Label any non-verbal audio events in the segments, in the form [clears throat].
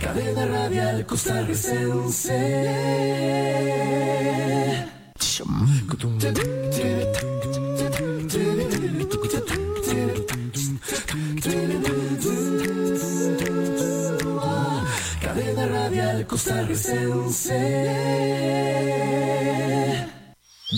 Cadena radial costarricense. Cadena radial costarricense.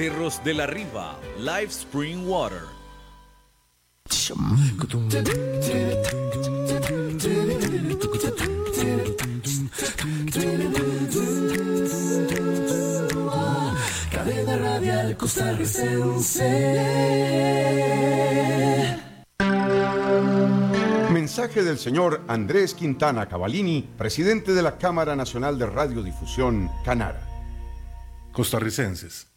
Cerros de la Riva, Live Spring Water. Cadena radial costarricense. Mensaje del señor Andrés Quintana Cavalini, presidente de la Cámara Nacional de Radiodifusión, Canara. Costarricenses,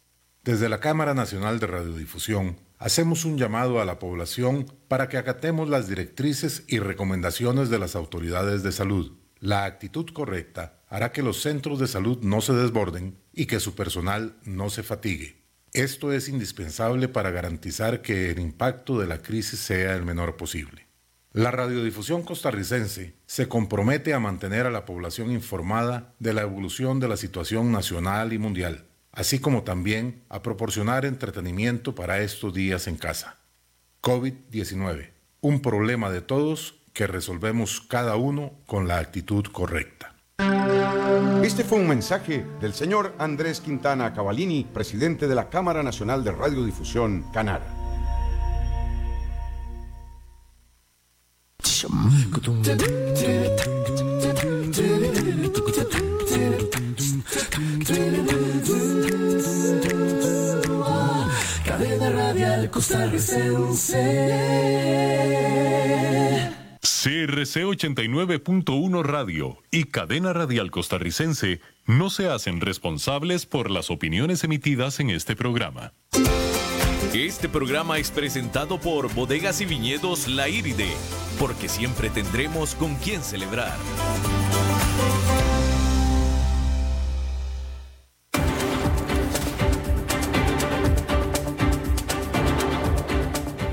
desde la Cámara Nacional de Radiodifusión hacemos un llamado a la población para que acatemos las directrices y recomendaciones de las autoridades de salud. La actitud correcta hará que los centros de salud no se desborden y que su personal no se fatigue. Esto es indispensable para garantizar que el impacto de la crisis sea el menor posible. La radiodifusión costarricense se compromete a mantener a la población informada de la evolución de la situación nacional y mundial, así como también a proporcionar entretenimiento para estos días en casa. COVID-19, un problema de todos que resolvemos cada uno con la actitud correcta. Este fue un mensaje del señor Andrés Quintana Cavalini, presidente de la Cámara Nacional de Radiodifusión, Canara. Costarricense. CRC 89.1 Radio y Cadena Radial Costarricense no se hacen responsables por las opiniones emitidas en este programa. Este programa es presentado por Bodegas y Viñedos La Iride, porque siempre tendremos con quién celebrar.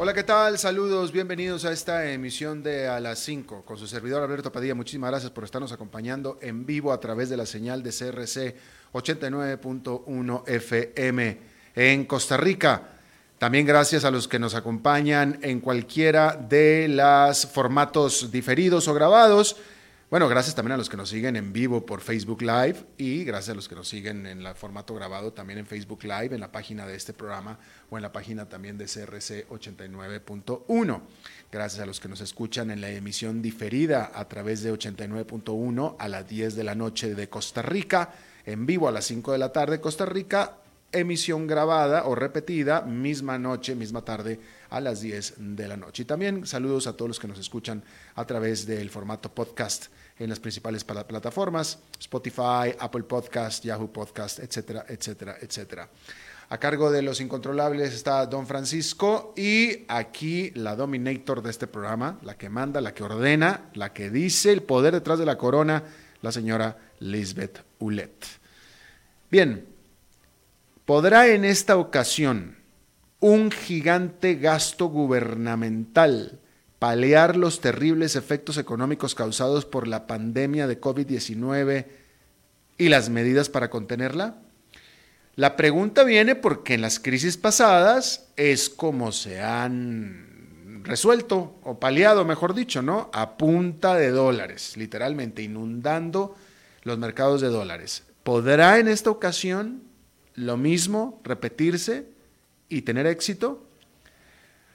Hola, ¿qué tal? Saludos, bienvenidos a esta emisión de A las 5 con su servidor Alberto Padilla. Muchísimas gracias por estarnos acompañando en vivo a través de la señal de CRC 89.1 FM en Costa Rica. También gracias a los que nos acompañan en cualquiera de los formatos diferidos o grabados. Bueno, gracias también a los que nos siguen en vivo por Facebook Live y gracias a los que nos siguen en el formato grabado también en Facebook Live, en la página de este programa o en la página también de CRC 89.1. Gracias a los que nos escuchan en la emisión diferida a través de 89.1 a las 10 de la noche de Costa Rica, en vivo a las 5 de la tarde Costa Rica, emisión grabada o repetida, misma noche, misma tarde a las 10 de la noche. Y también saludos a todos los que nos escuchan a través del formato podcast en las principales plataformas, Spotify, Apple Podcast, Yahoo Podcast, etcétera, etcétera, etcétera. A cargo de los incontrolables está Don Francisco y aquí la dominator de este programa, la que manda, la que ordena, la que dice el poder detrás de la corona, la señora Lisbeth Ulet. Bien, ¿podrá en esta ocasión un gigante gasto gubernamental paliar los terribles efectos económicos causados por la pandemia de COVID-19 y las medidas para contenerla? La pregunta viene porque en las crisis pasadas es como se han resuelto o paliado, mejor dicho, ¿no? A punta de dólares, literalmente inundando los mercados de dólares. ¿Podrá en esta ocasión lo mismo repetirse y tener éxito?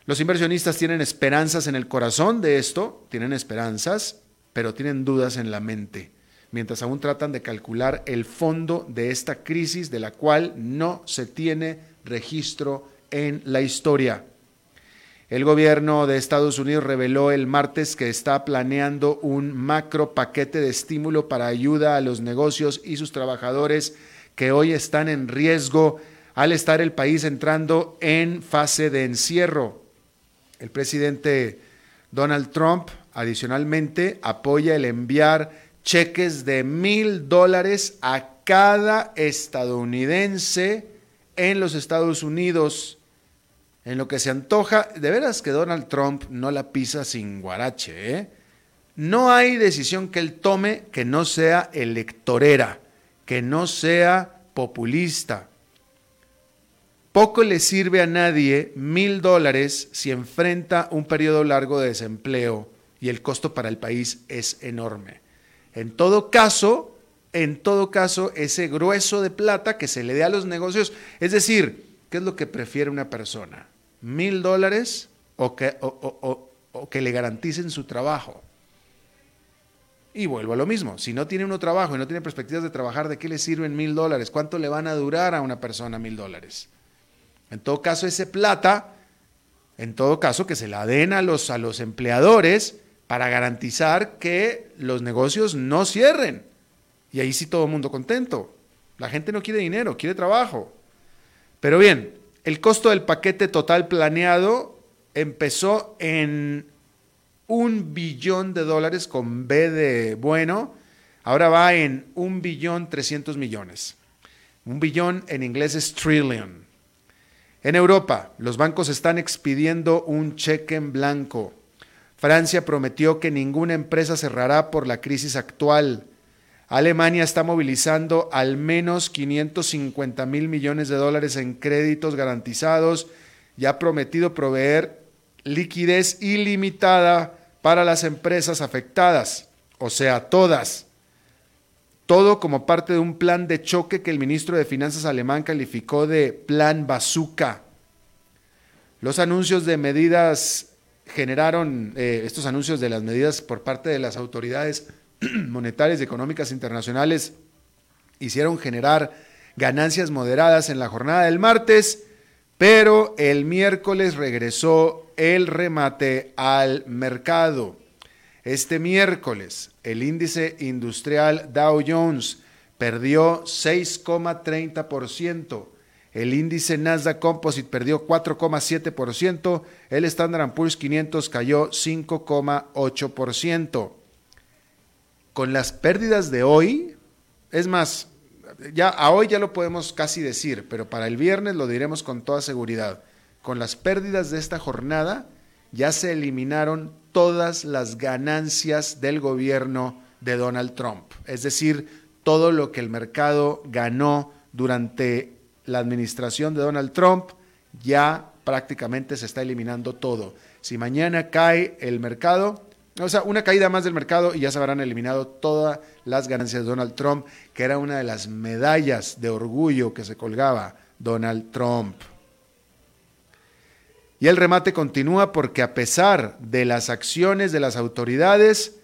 Los inversionistas tienen esperanzas en el corazón de esto, tienen esperanzas, pero tienen dudas en la mente, mientras aún tratan de calcular el fondo de esta crisis de la cual no se tiene registro en la historia. El gobierno de Estados Unidos reveló el martes que está planeando un macro paquete de estímulo para ayuda a los negocios y sus trabajadores que hoy están en riesgo al estar el país entrando en fase de encierro. El presidente Donald Trump adicionalmente apoya el enviar cheques de mil dólares a cada estadounidense en los Estados Unidos. En lo que se antoja, de veras que Donald Trump no la pisa sin guarache. ¿eh? No hay decisión que él tome que no sea electorera, que no sea populista. Poco le sirve a nadie mil dólares si enfrenta un periodo largo de desempleo y el costo para el país es enorme. En todo caso, en todo caso, ese grueso de plata que se le dé a los negocios, es decir, ¿qué es lo que prefiere una persona? ¿Mil dólares o que, o, o que le garanticen su trabajo? Y vuelvo a lo mismo, si no tiene uno trabajo y no tiene perspectivas de trabajar, ¿de qué le sirven mil dólares? ¿Cuánto le van a durar a una persona mil dólares? En todo caso, ese plata, en todo caso, que se la den a los, a los empleadores para garantizar que los negocios no cierren. Y ahí sí todo el mundo contento. La gente no quiere dinero, quiere trabajo. Pero bien, el costo del paquete total planeado empezó en un billón de dólares con B de bueno, ahora va en un billón trescientos millones. Un billón en inglés es trillion. En Europa, los bancos están expidiendo un cheque en blanco. Francia prometió que ninguna empresa cerrará por la crisis actual. Alemania está movilizando al menos 550 mil millones de dólares en créditos garantizados y ha prometido proveer liquidez ilimitada para las empresas afectadas, o sea, todas. Todo como parte de un plan de choque que el ministro de Finanzas alemán calificó de plan bazooka. Los anuncios de medidas generaron, eh, estos anuncios de las medidas por parte de las autoridades [clears throat] monetarias y económicas internacionales hicieron generar ganancias moderadas en la jornada del martes, pero el miércoles regresó el remate al mercado. Este miércoles, el índice industrial Dow Jones perdió 6,30%, el índice Nasdaq Composite perdió 4,7%, el Standard Poor's 500 cayó 5,8%. Con las pérdidas de hoy, es más, ya a hoy ya lo podemos casi decir, pero para el viernes lo diremos con toda seguridad. Con las pérdidas de esta jornada ya se eliminaron todas las ganancias del gobierno de Donald Trump. Es decir, todo lo que el mercado ganó durante la administración de Donald Trump, ya prácticamente se está eliminando todo. Si mañana cae el mercado, o sea, una caída más del mercado y ya se habrán eliminado todas las ganancias de Donald Trump, que era una de las medallas de orgullo que se colgaba Donald Trump. Y el remate continúa porque a pesar de las acciones de las autoridades,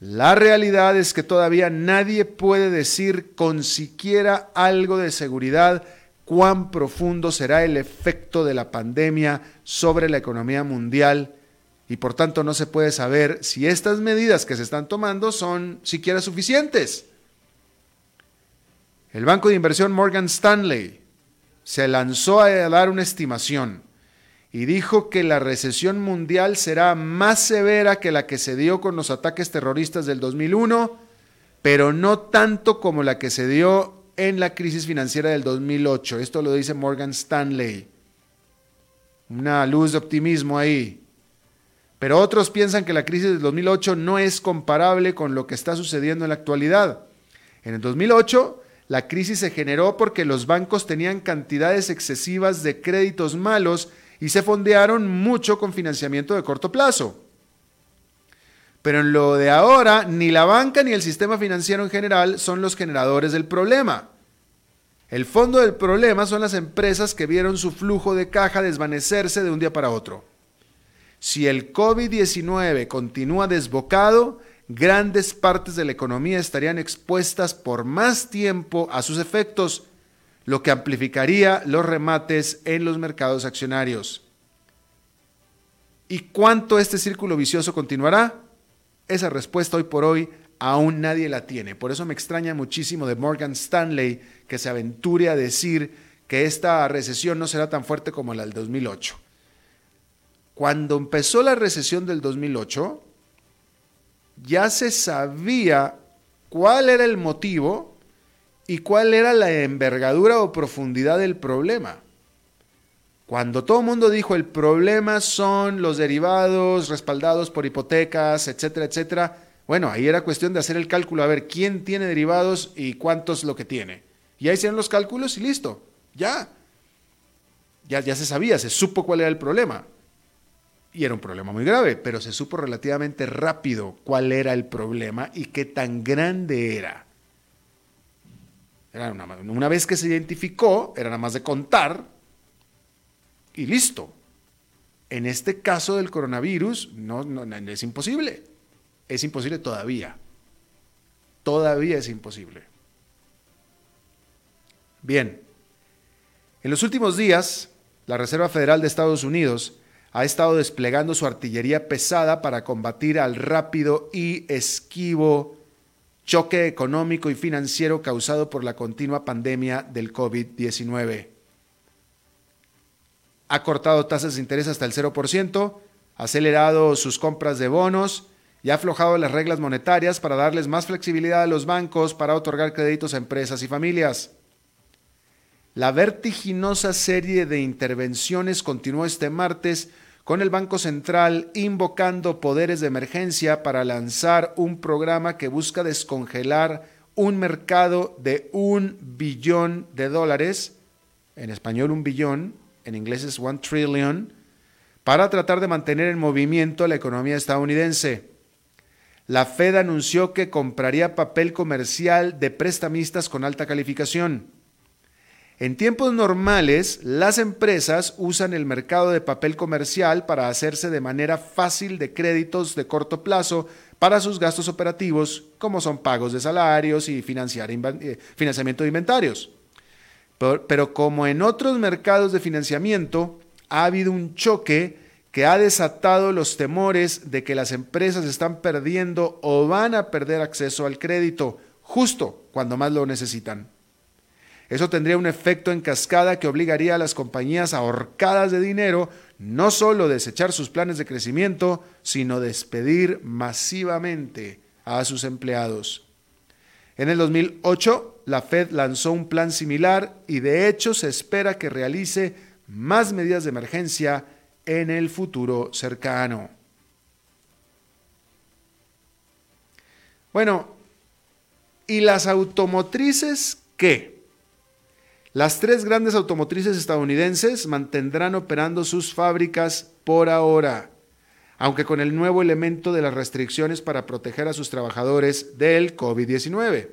la realidad es que todavía nadie puede decir con siquiera algo de seguridad cuán profundo será el efecto de la pandemia sobre la economía mundial y por tanto no se puede saber si estas medidas que se están tomando son siquiera suficientes. El banco de inversión Morgan Stanley se lanzó a dar una estimación y dijo que la recesión mundial será más severa que la que se dio con los ataques terroristas del 2001, pero no tanto como la que se dio en la crisis financiera del 2008. Esto lo dice Morgan Stanley. Una luz de optimismo ahí. Pero otros piensan que la crisis del 2008 no es comparable con lo que está sucediendo en la actualidad. En el 2008, la crisis se generó porque los bancos tenían cantidades excesivas de créditos malos y se fondearon mucho con financiamiento de corto plazo. Pero en lo de ahora, ni la banca ni el sistema financiero en general son los generadores del problema. El fondo del problema son las empresas que vieron su flujo de caja desvanecerse de un día para otro. Si el COVID-19 continúa desbocado, grandes partes de la economía estarían expuestas por más tiempo a sus efectos, lo que amplificaría los remates en los mercados accionarios. ¿Y cuánto este círculo vicioso continuará? Esa respuesta hoy por hoy aún nadie la tiene. Por eso me extraña muchísimo de Morgan Stanley que se aventure a decir que esta recesión no será tan fuerte como la del 2008. Cuando empezó la recesión del 2008, ya se sabía cuál era el motivo y cuál era la envergadura o profundidad del problema. Cuando todo el mundo dijo el problema son los derivados respaldados por hipotecas, etcétera, etcétera, bueno, ahí era cuestión de hacer el cálculo, a ver quién tiene derivados y cuántos lo que tiene. Y ahí hicieron los cálculos y listo, ya. Ya, ya se sabía, se supo cuál era el problema. Y era un problema muy grave, pero se supo relativamente rápido cuál era el problema y qué tan grande era. Era una, una vez que se identificó, era nada más de contar y listo. En este caso del coronavirus, no, no, es imposible. Es imposible todavía. Todavía es imposible. Bien. En los últimos días, la Reserva Federal de Estados Unidos ha estado desplegando su artillería pesada para combatir al rápido y esquivo choque económico y financiero causado por la continua pandemia del COVID-19 ha cortado tasas de interés hasta el 0%, ha acelerado sus compras de bonos y ha aflojado las reglas monetarias para darles más flexibilidad a los bancos para otorgar créditos a empresas y familias. La vertiginosa serie de intervenciones continuó este martes con el Banco Central invocando poderes de emergencia para lanzar un programa que busca descongelar un mercado de un billón de dólares, en español un billón, en inglés es one trillion, para tratar de mantener en movimiento la economía estadounidense. La Fed anunció que compraría papel comercial de prestamistas con alta calificación. En tiempos normales, las empresas usan el mercado de papel comercial para hacerse de manera fácil de créditos de corto plazo para sus gastos operativos, como son pagos de salarios y financiar, eh, financiamiento de inventarios. Pero, como en otros mercados de financiamiento, ha habido un choque que ha desatado los temores de que las empresas están perdiendo o van a perder acceso al crédito justo cuando más lo necesitan. Eso tendría un efecto en cascada que obligaría a las compañías ahorcadas de dinero no solo desechar sus planes de crecimiento, sino despedir masivamente a sus empleados. En el 2008, la Fed lanzó un plan similar y de hecho se espera que realice más medidas de emergencia en el futuro cercano. Bueno, ¿y las automotrices qué? Las tres grandes automotrices estadounidenses mantendrán operando sus fábricas por ahora, aunque con el nuevo elemento de las restricciones para proteger a sus trabajadores del COVID-19.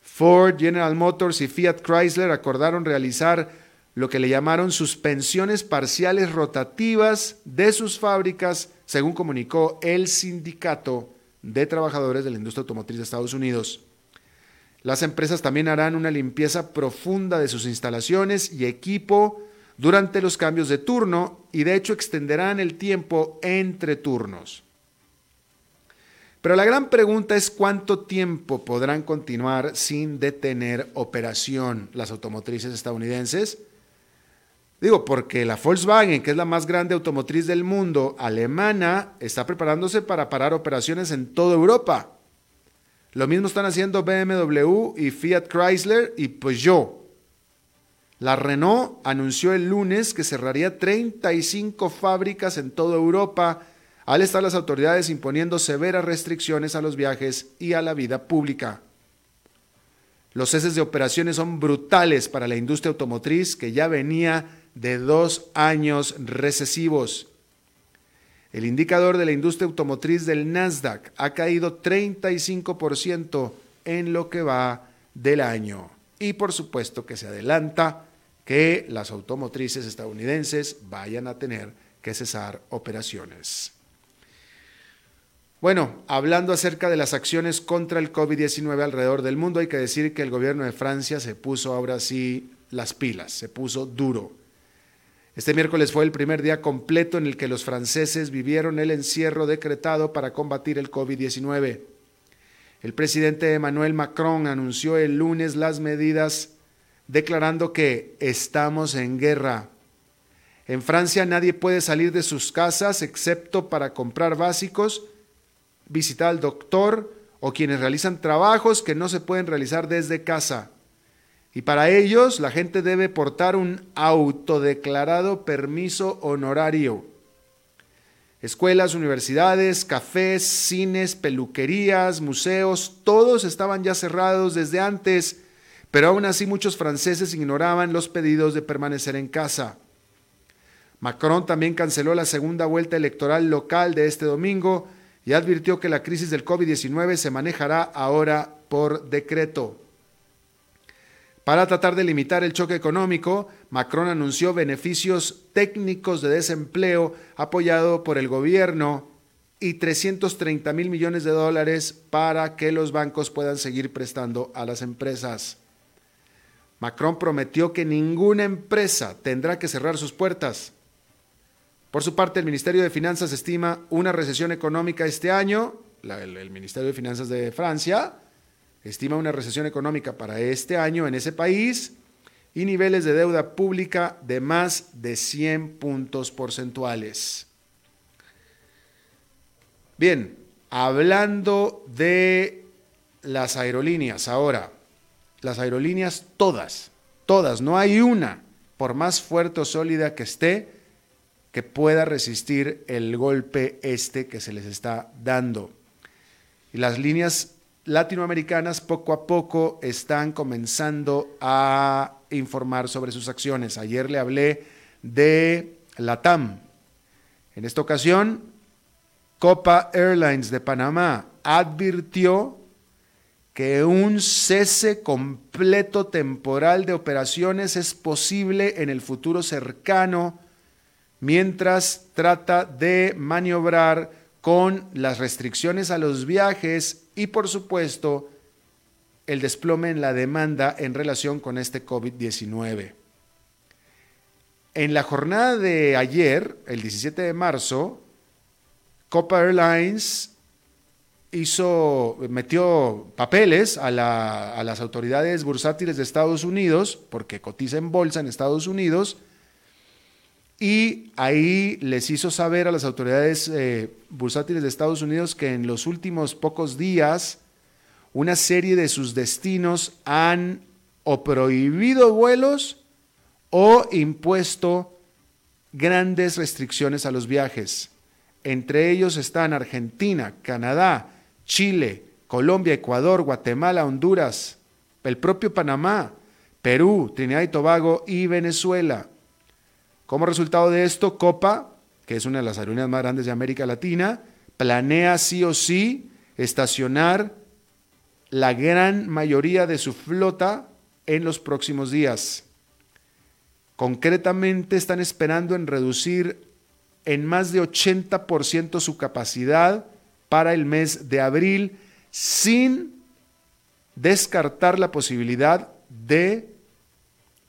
Ford, General Motors y Fiat Chrysler acordaron realizar lo que le llamaron suspensiones parciales rotativas de sus fábricas, según comunicó el Sindicato de Trabajadores de la Industria Automotriz de Estados Unidos. Las empresas también harán una limpieza profunda de sus instalaciones y equipo durante los cambios de turno y de hecho extenderán el tiempo entre turnos. Pero la gran pregunta es cuánto tiempo podrán continuar sin detener operación las automotrices estadounidenses. Digo, porque la Volkswagen, que es la más grande automotriz del mundo, alemana, está preparándose para parar operaciones en toda Europa. Lo mismo están haciendo BMW y Fiat Chrysler y Peugeot. La Renault anunció el lunes que cerraría 35 fábricas en toda Europa al estar las autoridades imponiendo severas restricciones a los viajes y a la vida pública. Los ceses de operaciones son brutales para la industria automotriz que ya venía de dos años recesivos. El indicador de la industria automotriz del Nasdaq ha caído 35% en lo que va del año. Y por supuesto que se adelanta que las automotrices estadounidenses vayan a tener que cesar operaciones. Bueno, hablando acerca de las acciones contra el COVID-19 alrededor del mundo, hay que decir que el gobierno de Francia se puso ahora sí las pilas, se puso duro. Este miércoles fue el primer día completo en el que los franceses vivieron el encierro decretado para combatir el COVID-19. El presidente Emmanuel Macron anunció el lunes las medidas declarando que estamos en guerra. En Francia nadie puede salir de sus casas excepto para comprar básicos visitar al doctor o quienes realizan trabajos que no se pueden realizar desde casa. Y para ellos la gente debe portar un autodeclarado permiso honorario. Escuelas, universidades, cafés, cines, peluquerías, museos, todos estaban ya cerrados desde antes, pero aún así muchos franceses ignoraban los pedidos de permanecer en casa. Macron también canceló la segunda vuelta electoral local de este domingo, y advirtió que la crisis del COVID-19 se manejará ahora por decreto. Para tratar de limitar el choque económico, Macron anunció beneficios técnicos de desempleo apoyado por el gobierno y 330 mil millones de dólares para que los bancos puedan seguir prestando a las empresas. Macron prometió que ninguna empresa tendrá que cerrar sus puertas por su parte, el Ministerio de Finanzas estima una recesión económica este año, el, Ministerio de Finanzas de Francia estima una recesión económica para este año en ese país y niveles de deuda pública de más de 100 puntos porcentuales. Bien, hablando de las aerolíneas ahora, las aerolíneas todas, todas, no hay una, por más fuerte o sólida que esté, que pueda resistir el golpe este que se les está dando. Y las líneas latinoamericanas poco a poco están comenzando a informar sobre sus acciones. Ayer le hablé de Latam. En esta ocasión, Copa Airlines de Panamá advirtió que un cese completo temporal de operaciones es posible en el futuro cercano mientras trata de maniobrar con las restricciones a los viajes y por supuesto el desplome en la demanda en relación con este COVID-19. En la jornada de ayer, el 17 de marzo, Copa Airlines hizo, metió papeles a, a las autoridades bursátiles de Estados Unidos, porque cotiza en bolsa en Estados Unidos, y ahí les hizo saber a las autoridades eh, bursátiles de Estados Unidos que en los últimos pocos días una serie de sus destinos han o prohibido vuelos o impuesto grandes restricciones a los viajes. Entre ellos están Argentina, Canadá, Chile, Colombia, Ecuador, Guatemala, Honduras, el propio Panamá, Perú, Trinidad y Tobago y Venezuela. Como resultado de esto, Copa, que es una de las aerolíneas más grandes de América Latina, planea sí o sí estacionar la gran mayoría de su flota en los próximos días. Concretamente están esperando en reducir en más de 80% su capacidad para el mes de abril sin descartar la posibilidad de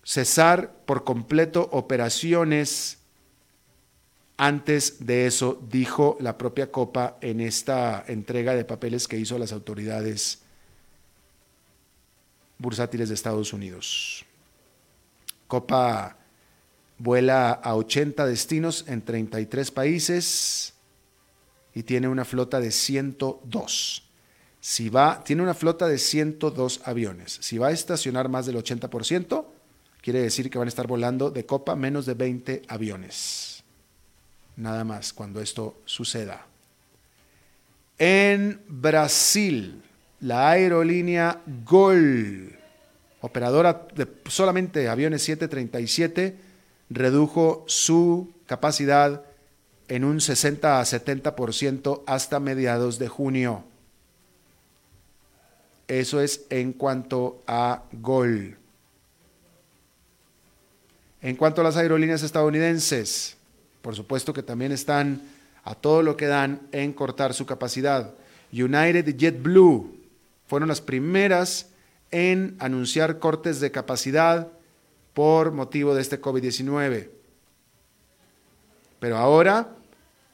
cesar por completo operaciones. Antes de eso, dijo la propia Copa en esta entrega de papeles que hizo a las autoridades bursátiles de Estados Unidos. Copa vuela a 80 destinos en 33 países y tiene una flota de 102. Si va, tiene una flota de 102 aviones. Si va a estacionar más del 80%, Quiere decir que van a estar volando de copa menos de 20 aviones. Nada más cuando esto suceda. En Brasil, la aerolínea Gol, operadora de solamente aviones 737, redujo su capacidad en un 60 a 70% hasta mediados de junio. Eso es en cuanto a Gol. En cuanto a las aerolíneas estadounidenses, por supuesto que también están a todo lo que dan en cortar su capacidad. United y JetBlue fueron las primeras en anunciar cortes de capacidad por motivo de este COVID-19. Pero ahora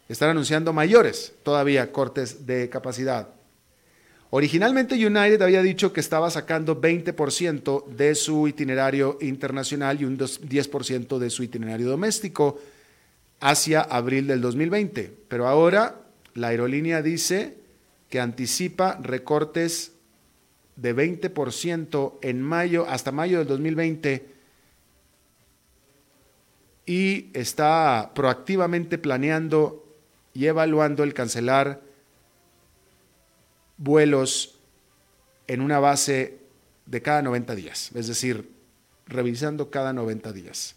están anunciando mayores todavía cortes de capacidad. Originalmente United había dicho que estaba sacando 20% de su itinerario internacional y un 10% de su itinerario doméstico hacia abril del 2020, pero ahora la aerolínea dice que anticipa recortes de 20% en mayo hasta mayo del 2020 y está proactivamente planeando y evaluando el cancelar vuelos en una base de cada 90 días, es decir, revisando cada 90 días.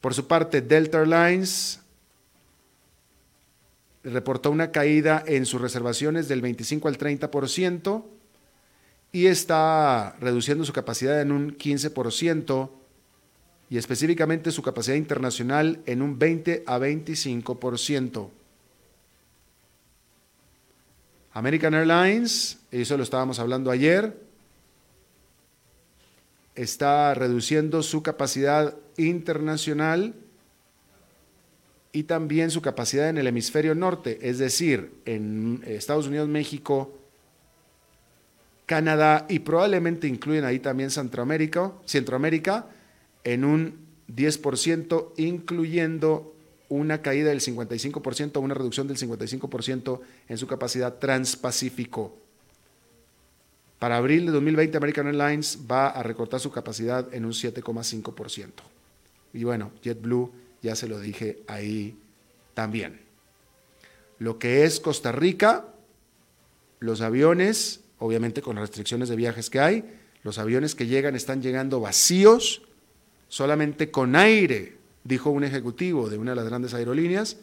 Por su parte, Delta Airlines reportó una caída en sus reservaciones del 25 al 30% y está reduciendo su capacidad en un 15% y específicamente su capacidad internacional en un 20 a 25%. American Airlines, eso lo estábamos hablando ayer, está reduciendo su capacidad internacional y también su capacidad en el hemisferio norte, es decir, en Estados Unidos, México, Canadá y probablemente incluyen ahí también Centroamérica, Centroamérica en un 10%, incluyendo una caída del 55%, una reducción del 55% en su capacidad transpacífico. Para abril de 2020, American Airlines va a recortar su capacidad en un 7,5%. Y bueno, JetBlue, ya se lo dije ahí también. Lo que es Costa Rica, los aviones, obviamente con las restricciones de viajes que hay, los aviones que llegan están llegando vacíos, solamente con aire, dijo un ejecutivo de una de las grandes aerolíneas,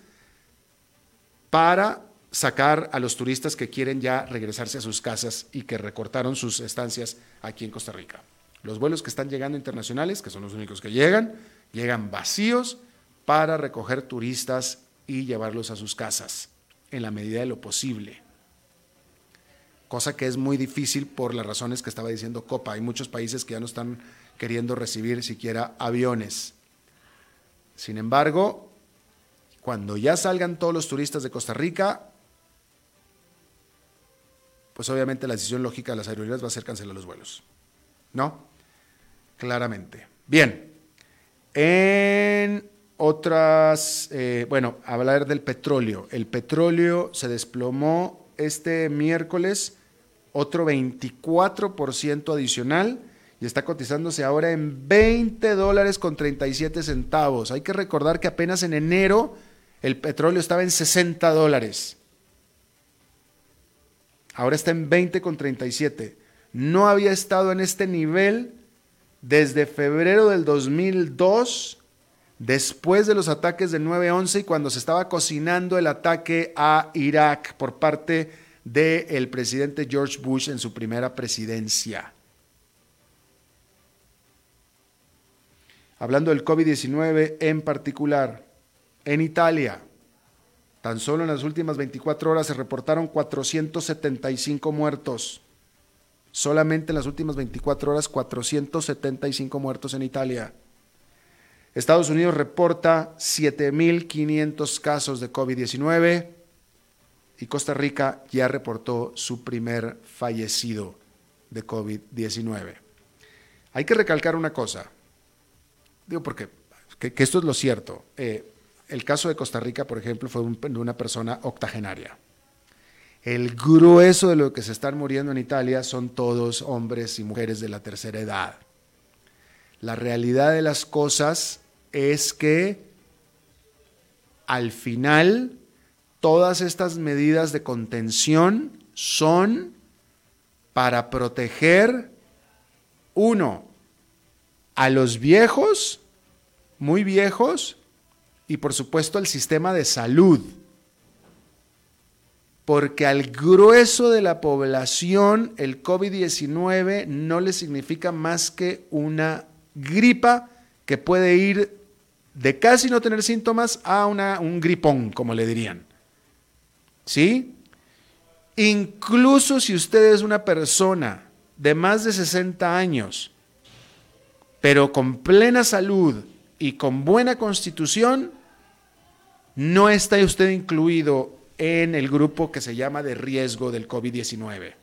para sacar a los turistas que quieren ya regresarse a sus casas y que recortaron sus estancias aquí en Costa Rica. Los vuelos que están llegando internacionales, que son los únicos que llegan, llegan vacíos para recoger turistas y llevarlos a sus casas en la medida de lo posible. Cosa que es muy difícil por las razones que estaba diciendo Copa. Hay muchos países que ya no están queriendo recibir siquiera aviones. Sin embargo, cuando ya salgan todos los turistas de Costa Rica, pues obviamente la decisión lógica de las aerolíneas va a ser cancelar los vuelos. ¿No? Claramente. Bien. En otras, eh, bueno, hablar del petróleo. El petróleo se desplomó este miércoles otro 24% adicional está cotizándose ahora en 20 dólares con 37 centavos. Hay que recordar que apenas en enero el petróleo estaba en 60 dólares. Ahora está en 20,37. No había estado en este nivel desde febrero del 2002, después de los ataques del 9-11 y cuando se estaba cocinando el ataque a Irak por parte del presidente George Bush en su primera presidencia. Hablando del COVID-19 en particular, en Italia, Tan solo en las últimas 24 horas se reportaron 475 muertos. Solamente en las últimas 24 horas 475 muertos en Italia. Estados Unidos reporta 7.500 casos de COVID-19 y Costa Rica ya reportó su primer fallecido de COVID-19. Hay que recalcar una cosa, digo porque que, esto es lo cierto. Eh, el caso de Costa Rica, por ejemplo, fue de una persona octogenaria. El grueso de lo que se están muriendo en Italia son todos hombres y mujeres de la tercera edad. La realidad de las cosas es que al final todas estas medidas de contención son para proteger, uno, a los viejos, muy viejos, y por supuesto al sistema de salud. Porque al grueso de la población el COVID-19 no le significa más que una gripa que puede ir de casi no tener síntomas a una, un gripón, como le dirían. ¿Sí? Incluso si usted es una persona de más de 60 años, pero con plena salud y con buena constitución, no está usted incluido en el grupo que se llama de riesgo del COVID-19.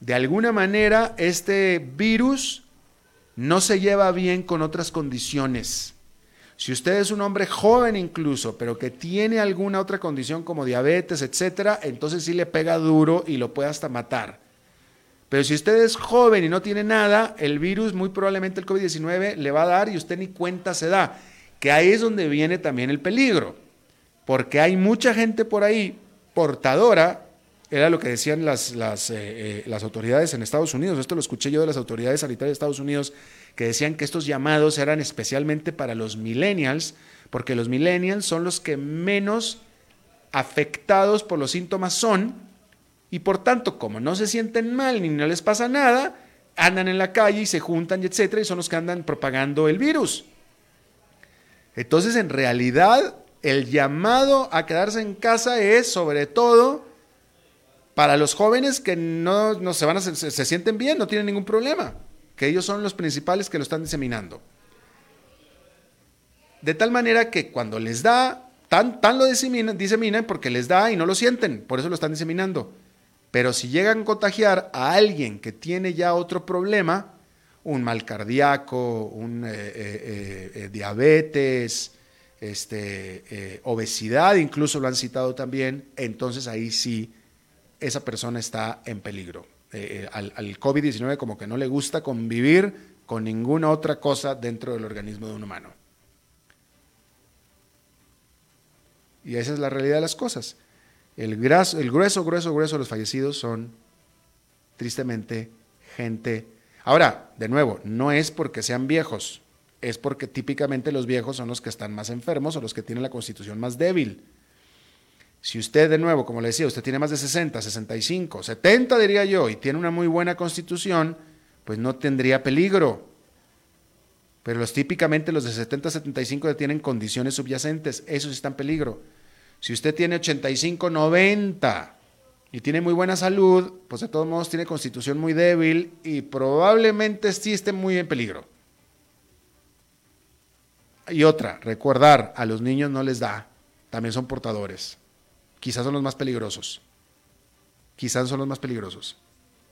De alguna manera, este virus no se lleva bien con otras condiciones. Si usted es un hombre joven incluso, pero que tiene alguna otra condición como diabetes, etcétera, entonces sí le pega duro y lo puede hasta matar. Pero si usted es joven y no tiene nada, el virus, muy probablemente el COVID-19, le va a dar y usted ni cuenta se da. Que ahí es donde viene también el peligro. Porque hay mucha gente por ahí portadora, era lo que decían las, eh, eh, las autoridades en Estados Unidos, esto lo escuché yo de las autoridades sanitarias de Estados Unidos, que decían que estos llamados eran especialmente para los millennials, porque los millennials son los que menos afectados por los síntomas son, y por tanto, como no se sienten mal ni no les pasa nada, andan en la calle y se juntan, y etcétera, y son los que andan propagando el virus. Entonces, en realidad, el llamado a quedarse en casa es sobre todo para los jóvenes que no, no se, van a, se, sienten bien, no tienen ningún problema, que ellos son los principales que lo están diseminando. De tal manera que cuando les da, tan, tan lo diseminan porque les da y no lo sienten, por eso lo están diseminando. Pero si llegan a contagiar a alguien que tiene ya otro problema, un mal cardíaco, un eh, eh, eh, diabetes, este, obesidad, incluso lo han citado también, entonces ahí sí esa persona está en peligro. al, al COVID-19 como que no le gusta convivir con ninguna otra cosa dentro del organismo de un humano. Y esa es la realidad de las cosas. El, el grueso, grueso, grueso de los fallecidos son, tristemente, gente. Ahora, de nuevo, no es porque sean viejos, es porque típicamente los viejos son los que están más enfermos o los que tienen la constitución más débil. Si usted, de nuevo, como le decía, usted tiene más de 60, 65, 70 diría yo, y tiene una muy buena constitución, pues no tendría peligro. Pero los típicamente los de 70, 75 tienen condiciones subyacentes, eso sí está en peligro. Si usted tiene 85, 90 y tiene muy buena salud, pues de todos modos tiene constitución muy débil y probablemente sí esté muy en peligro. Y otra, recordar, a los niños no les da, también son portadores. Quizás son los más peligrosos. Quizás son los más peligrosos.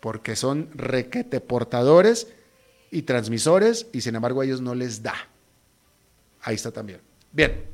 Porque son requete portadores y transmisores y sin embargo a ellos no les da. Ahí está también. Bien.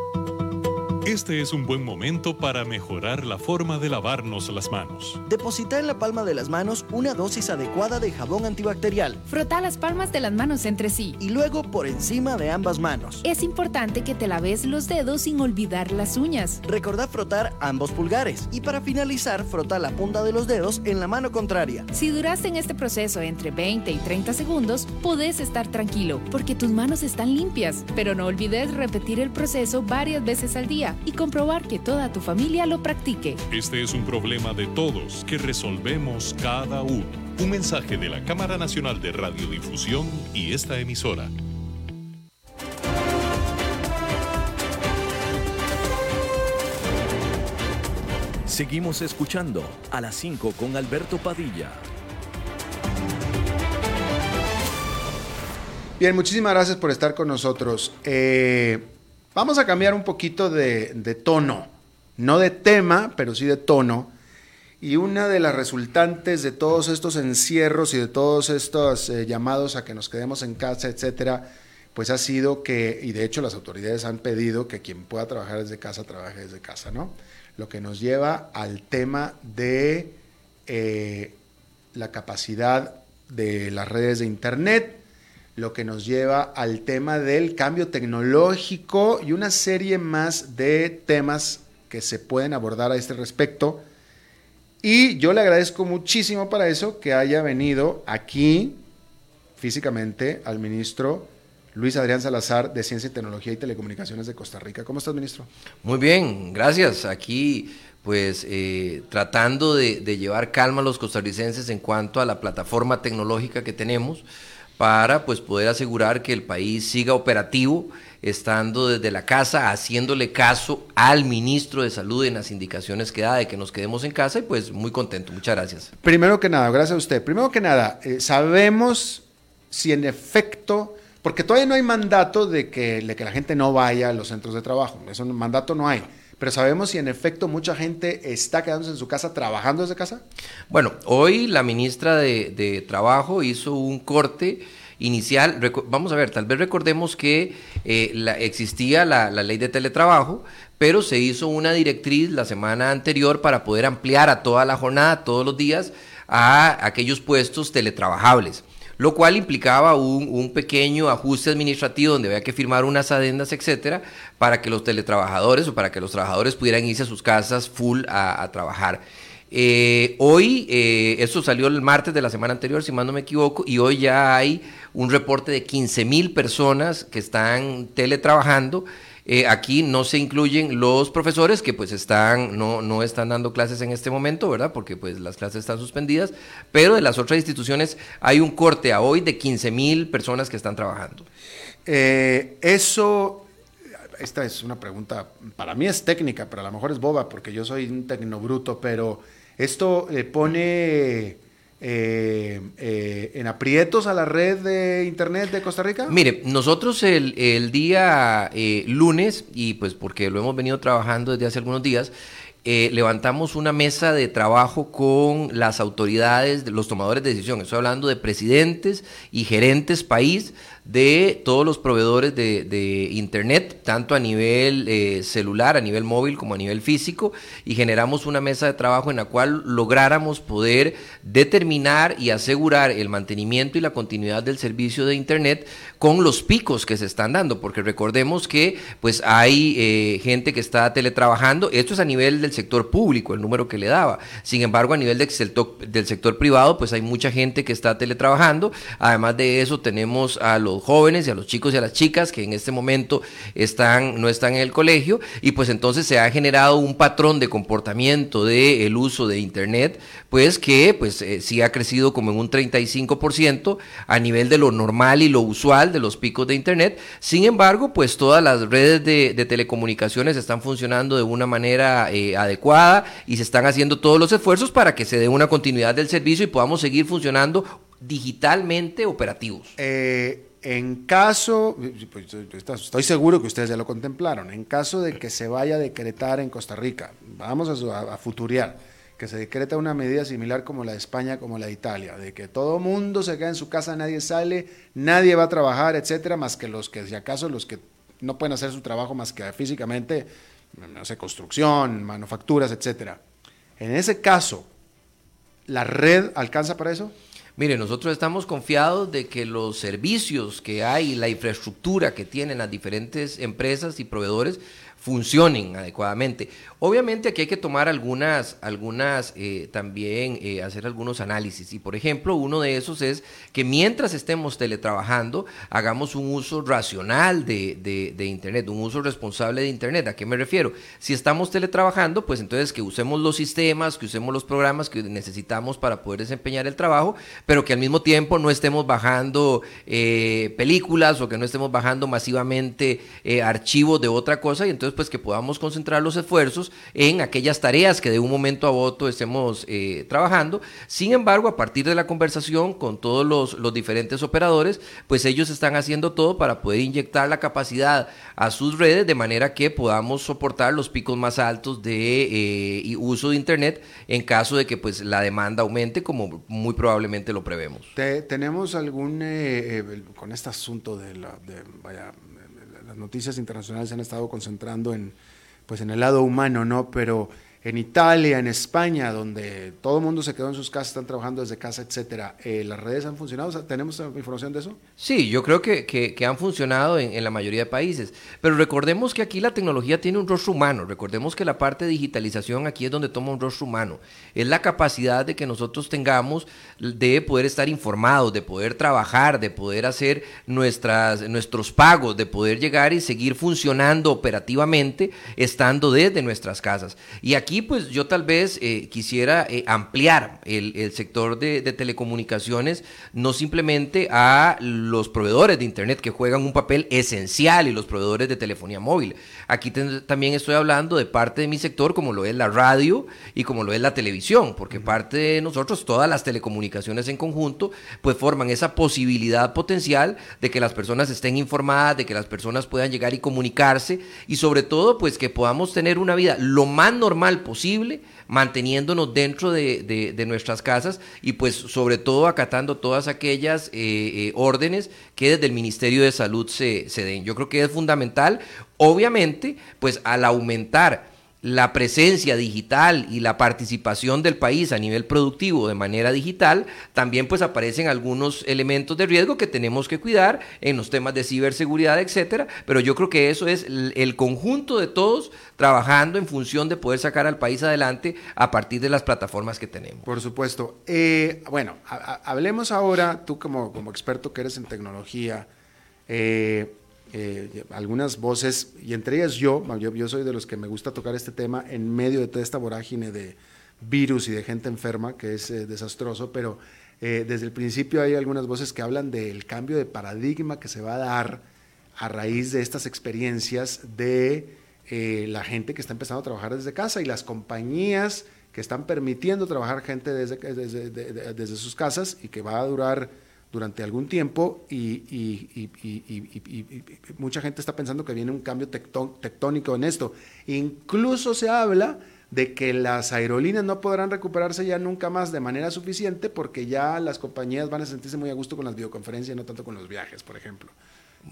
Este es un buen momento para mejorar la forma de lavarnos las manos. Deposita en la palma de las manos una dosis adecuada de jabón antibacterial. Frota las palmas de las manos entre sí. Y luego por encima de ambas manos. Es importante que te laves los dedos sin olvidar las uñas. Recordá frotar ambos pulgares. Y para finalizar, frota la punta de los dedos en la mano contraria. Si duraste en este proceso entre 20 y 30 segundos, podés estar tranquilo, porque tus manos están limpias. Pero no olvides repetir el proceso varias veces al día y comprobar que toda tu familia lo practique. Este es un problema de todos que resolvemos cada uno. Un mensaje de la Cámara Nacional de Radiodifusión y esta emisora. Seguimos escuchando a las 5 con Alberto Padilla. Bien, muchísimas gracias por estar con nosotros. Eh, vamos a cambiar un poquito de, tono, no de tema, pero sí de tono. Y una de las resultantes de todos estos encierros y de todos estos eh, llamados a que nos quedemos en casa, etcétera, pues ha sido que, y de hecho las autoridades han pedido que quien pueda trabajar desde casa, trabaje desde casa, ¿no? Lo que nos lleva al tema de eh, la capacidad de las redes de Internet, lo que nos lleva al tema del cambio tecnológico y una serie más de temas que se pueden abordar a este respecto y yo le agradezco muchísimo para eso que haya venido aquí físicamente al ministro Luis Adrián Salazar de Ciencia y Tecnología y Telecomunicaciones de Costa Rica. ¿Cómo estás, ministro? Muy bien, gracias. Aquí, pues, eh, tratando de, de, llevar calma a los costarricenses en cuanto a la plataforma tecnológica que tenemos para, pues, poder asegurar que el país siga operativo estando desde la casa, haciéndole caso al ministro de Salud en las indicaciones que da de que nos quedemos en casa y pues muy contento. Muchas gracias. Primero que nada, gracias a usted. Primero que nada, eh, sabemos si en efecto, porque todavía no hay mandato de que, de que la gente no vaya a los centros de trabajo, eso mandato no hay. Pero sabemos si en efecto mucha gente está quedándose en su casa trabajando desde casa. Bueno, hoy la ministra de, Trabajo hizo un corte inicial, vamos a ver, tal vez recordemos que eh, existía la ley de teletrabajo, pero se hizo una directriz la semana anterior para poder ampliar a toda la jornada, todos los días, a aquellos puestos teletrabajables lo cual implicaba un, un, pequeño ajuste administrativo donde había que firmar unas adendas, etcétera, para que los teletrabajadores o para que los trabajadores pudieran irse a sus casas full a, trabajar. Eh, hoy, eh, esto salió el martes de la semana anterior, si mal no me equivoco, y hoy ya hay un reporte de 15 mil personas que están teletrabajando. Eh, aquí no se incluyen los profesores que pues están, no, no están dando clases en este momento, ¿verdad? Porque pues las clases están suspendidas, pero de las otras instituciones hay un corte a hoy de 15 mil personas que están trabajando. Eh, eso, esta es una pregunta, para mí es técnica, pero a lo mejor es boba porque yo soy un tecnobruto, pero esto eh, pone eh, eh, en aprietos a la red de Internet de Costa Rica? Mire, nosotros el, el día eh, lunes, y pues porque lo hemos venido trabajando desde hace algunos días, eh, levantamos una mesa de trabajo con las autoridades, los tomadores de decisión. Estoy hablando de presidentes y gerentes país de todos los proveedores de, Internet, tanto a nivel eh, celular, a nivel móvil como a nivel físico, y generamos una mesa de trabajo en la cual lográramos poder determinar y asegurar el mantenimiento y la continuidad del servicio de Internet con los picos que se están dando, porque recordemos que pues hay eh, gente que está teletrabajando, esto es a nivel del sector público, el número que le daba, sin embargo a nivel del sector, del sector privado pues hay mucha gente que está teletrabajando, además de eso tenemos a los jóvenes y a los chicos y a las chicas que en este momento están, no están en el colegio y pues entonces se ha generado un patrón de comportamiento del el uso de Internet, pues que pues eh, sí ha crecido como en un 35% a nivel de lo normal y lo usual de los picos de Internet. Sin embargo, pues todas las redes de, de telecomunicaciones están funcionando de una manera eh, adecuada y se están haciendo todos los esfuerzos para que se dé una continuidad del servicio y podamos seguir funcionando digitalmente operativos. Eh, en caso, pues, estoy seguro que ustedes ya lo contemplaron, en caso de que se vaya a decretar en Costa Rica, vamos a, a que se decreta una medida similar como la de España, como la de Italia, de que todo mundo se queda en su casa, nadie sale, nadie va a trabajar, etcétera, más que los que, si acaso, los que no pueden hacer su trabajo más que físicamente, no sé, construcción, manufacturas, etcétera. En ese caso, ¿la red alcanza para eso? Mire, nosotros estamos confiados de que los servicios que hay, la infraestructura que tienen las diferentes empresas y proveedores funcionen adecuadamente. Obviamente aquí hay que tomar algunas, algunas eh, también eh, hacer algunos análisis. Y por ejemplo, uno de esos es que mientras estemos teletrabajando, hagamos un uso racional de, de, de, Internet, un uso responsable de Internet. ¿A qué me refiero? Si estamos teletrabajando, pues entonces que usemos los sistemas, que usemos los programas que necesitamos para poder desempeñar el trabajo, pero que al mismo tiempo no estemos bajando eh, películas o que no estemos bajando masivamente archivos de otra cosa y entonces pues que podamos concentrar los esfuerzos en aquellas tareas que de un momento a otro estemos eh, trabajando. Sin embargo, a partir de la conversación con todos los, los diferentes operadores, pues ellos están haciendo todo para poder inyectar la capacidad a sus redes de manera que podamos soportar los picos más altos de eh, uso de Internet en caso de que pues la demanda aumente como muy probablemente lo prevemos. ¿Tenemos algún, eh, eh, con este asunto de, la, las noticias internacionales se han estado concentrando en, pues en el lado humano, ¿no? Pero en Italia, en España, donde todo el mundo se quedó en sus casas, están trabajando desde casa, etcétera, eh, ¿las redes han funcionado? ¿Tenemos información de eso? Sí, yo creo que, que, han funcionado en, en, la mayoría de países. Pero recordemos que aquí la tecnología tiene un rostro humano. Recordemos que la parte de digitalización aquí es donde toma un rostro humano. Es la capacidad de que nosotros tengamos de poder estar informados, de poder trabajar, de poder hacer nuestras, nuestros pagos, de poder llegar y seguir funcionando operativamente estando desde nuestras casas. Y aquí pues yo tal vez eh, quisiera eh, ampliar el, sector de, telecomunicaciones, no simplemente a los proveedores de Internet que juegan un papel esencial y los proveedores de telefonía móvil. Aquí también estoy hablando de parte de mi sector como lo es la radio y como lo es la televisión, porque parte de nosotros, todas las telecomunicaciones en conjunto, pues forman esa posibilidad potencial de que las personas estén informadas, de que las personas puedan llegar y comunicarse y sobre todo pues que podamos tener una vida lo más normal posible, manteniéndonos dentro de, nuestras casas y pues sobre todo acatando todas aquellas eh, eh, órdenes que desde el Ministerio de Salud se, se den. Yo creo que es fundamental, obviamente, pues al aumentar la presencia digital y la participación del país a nivel productivo de manera digital, también pues aparecen algunos elementos de riesgo que tenemos que cuidar en los temas de ciberseguridad, etcétera, pero yo creo que eso es el conjunto de todos trabajando en función de poder sacar al país adelante a partir de las plataformas que tenemos. Por supuesto. Eh, bueno, hablemos ahora, tú como, como experto que eres en tecnología, eh, eh, algunas voces, y entre ellas yo, yo, soy de los que me gusta tocar este tema en medio de toda esta vorágine de virus y de gente enferma, que es eh, desastroso, pero eh, desde el principio hay algunas voces que hablan del cambio de paradigma que se va a dar a raíz de estas experiencias de la gente que está empezando a trabajar desde casa y las compañías que están permitiendo trabajar gente desde, desde sus casas y que va a durar durante algún tiempo y, mucha gente está pensando que viene un cambio tectónico en esto. Incluso se habla de que las aerolíneas no podrán recuperarse ya nunca más de manera suficiente porque ya las compañías van a sentirse muy a gusto con las videoconferencias no tanto con los viajes, por ejemplo.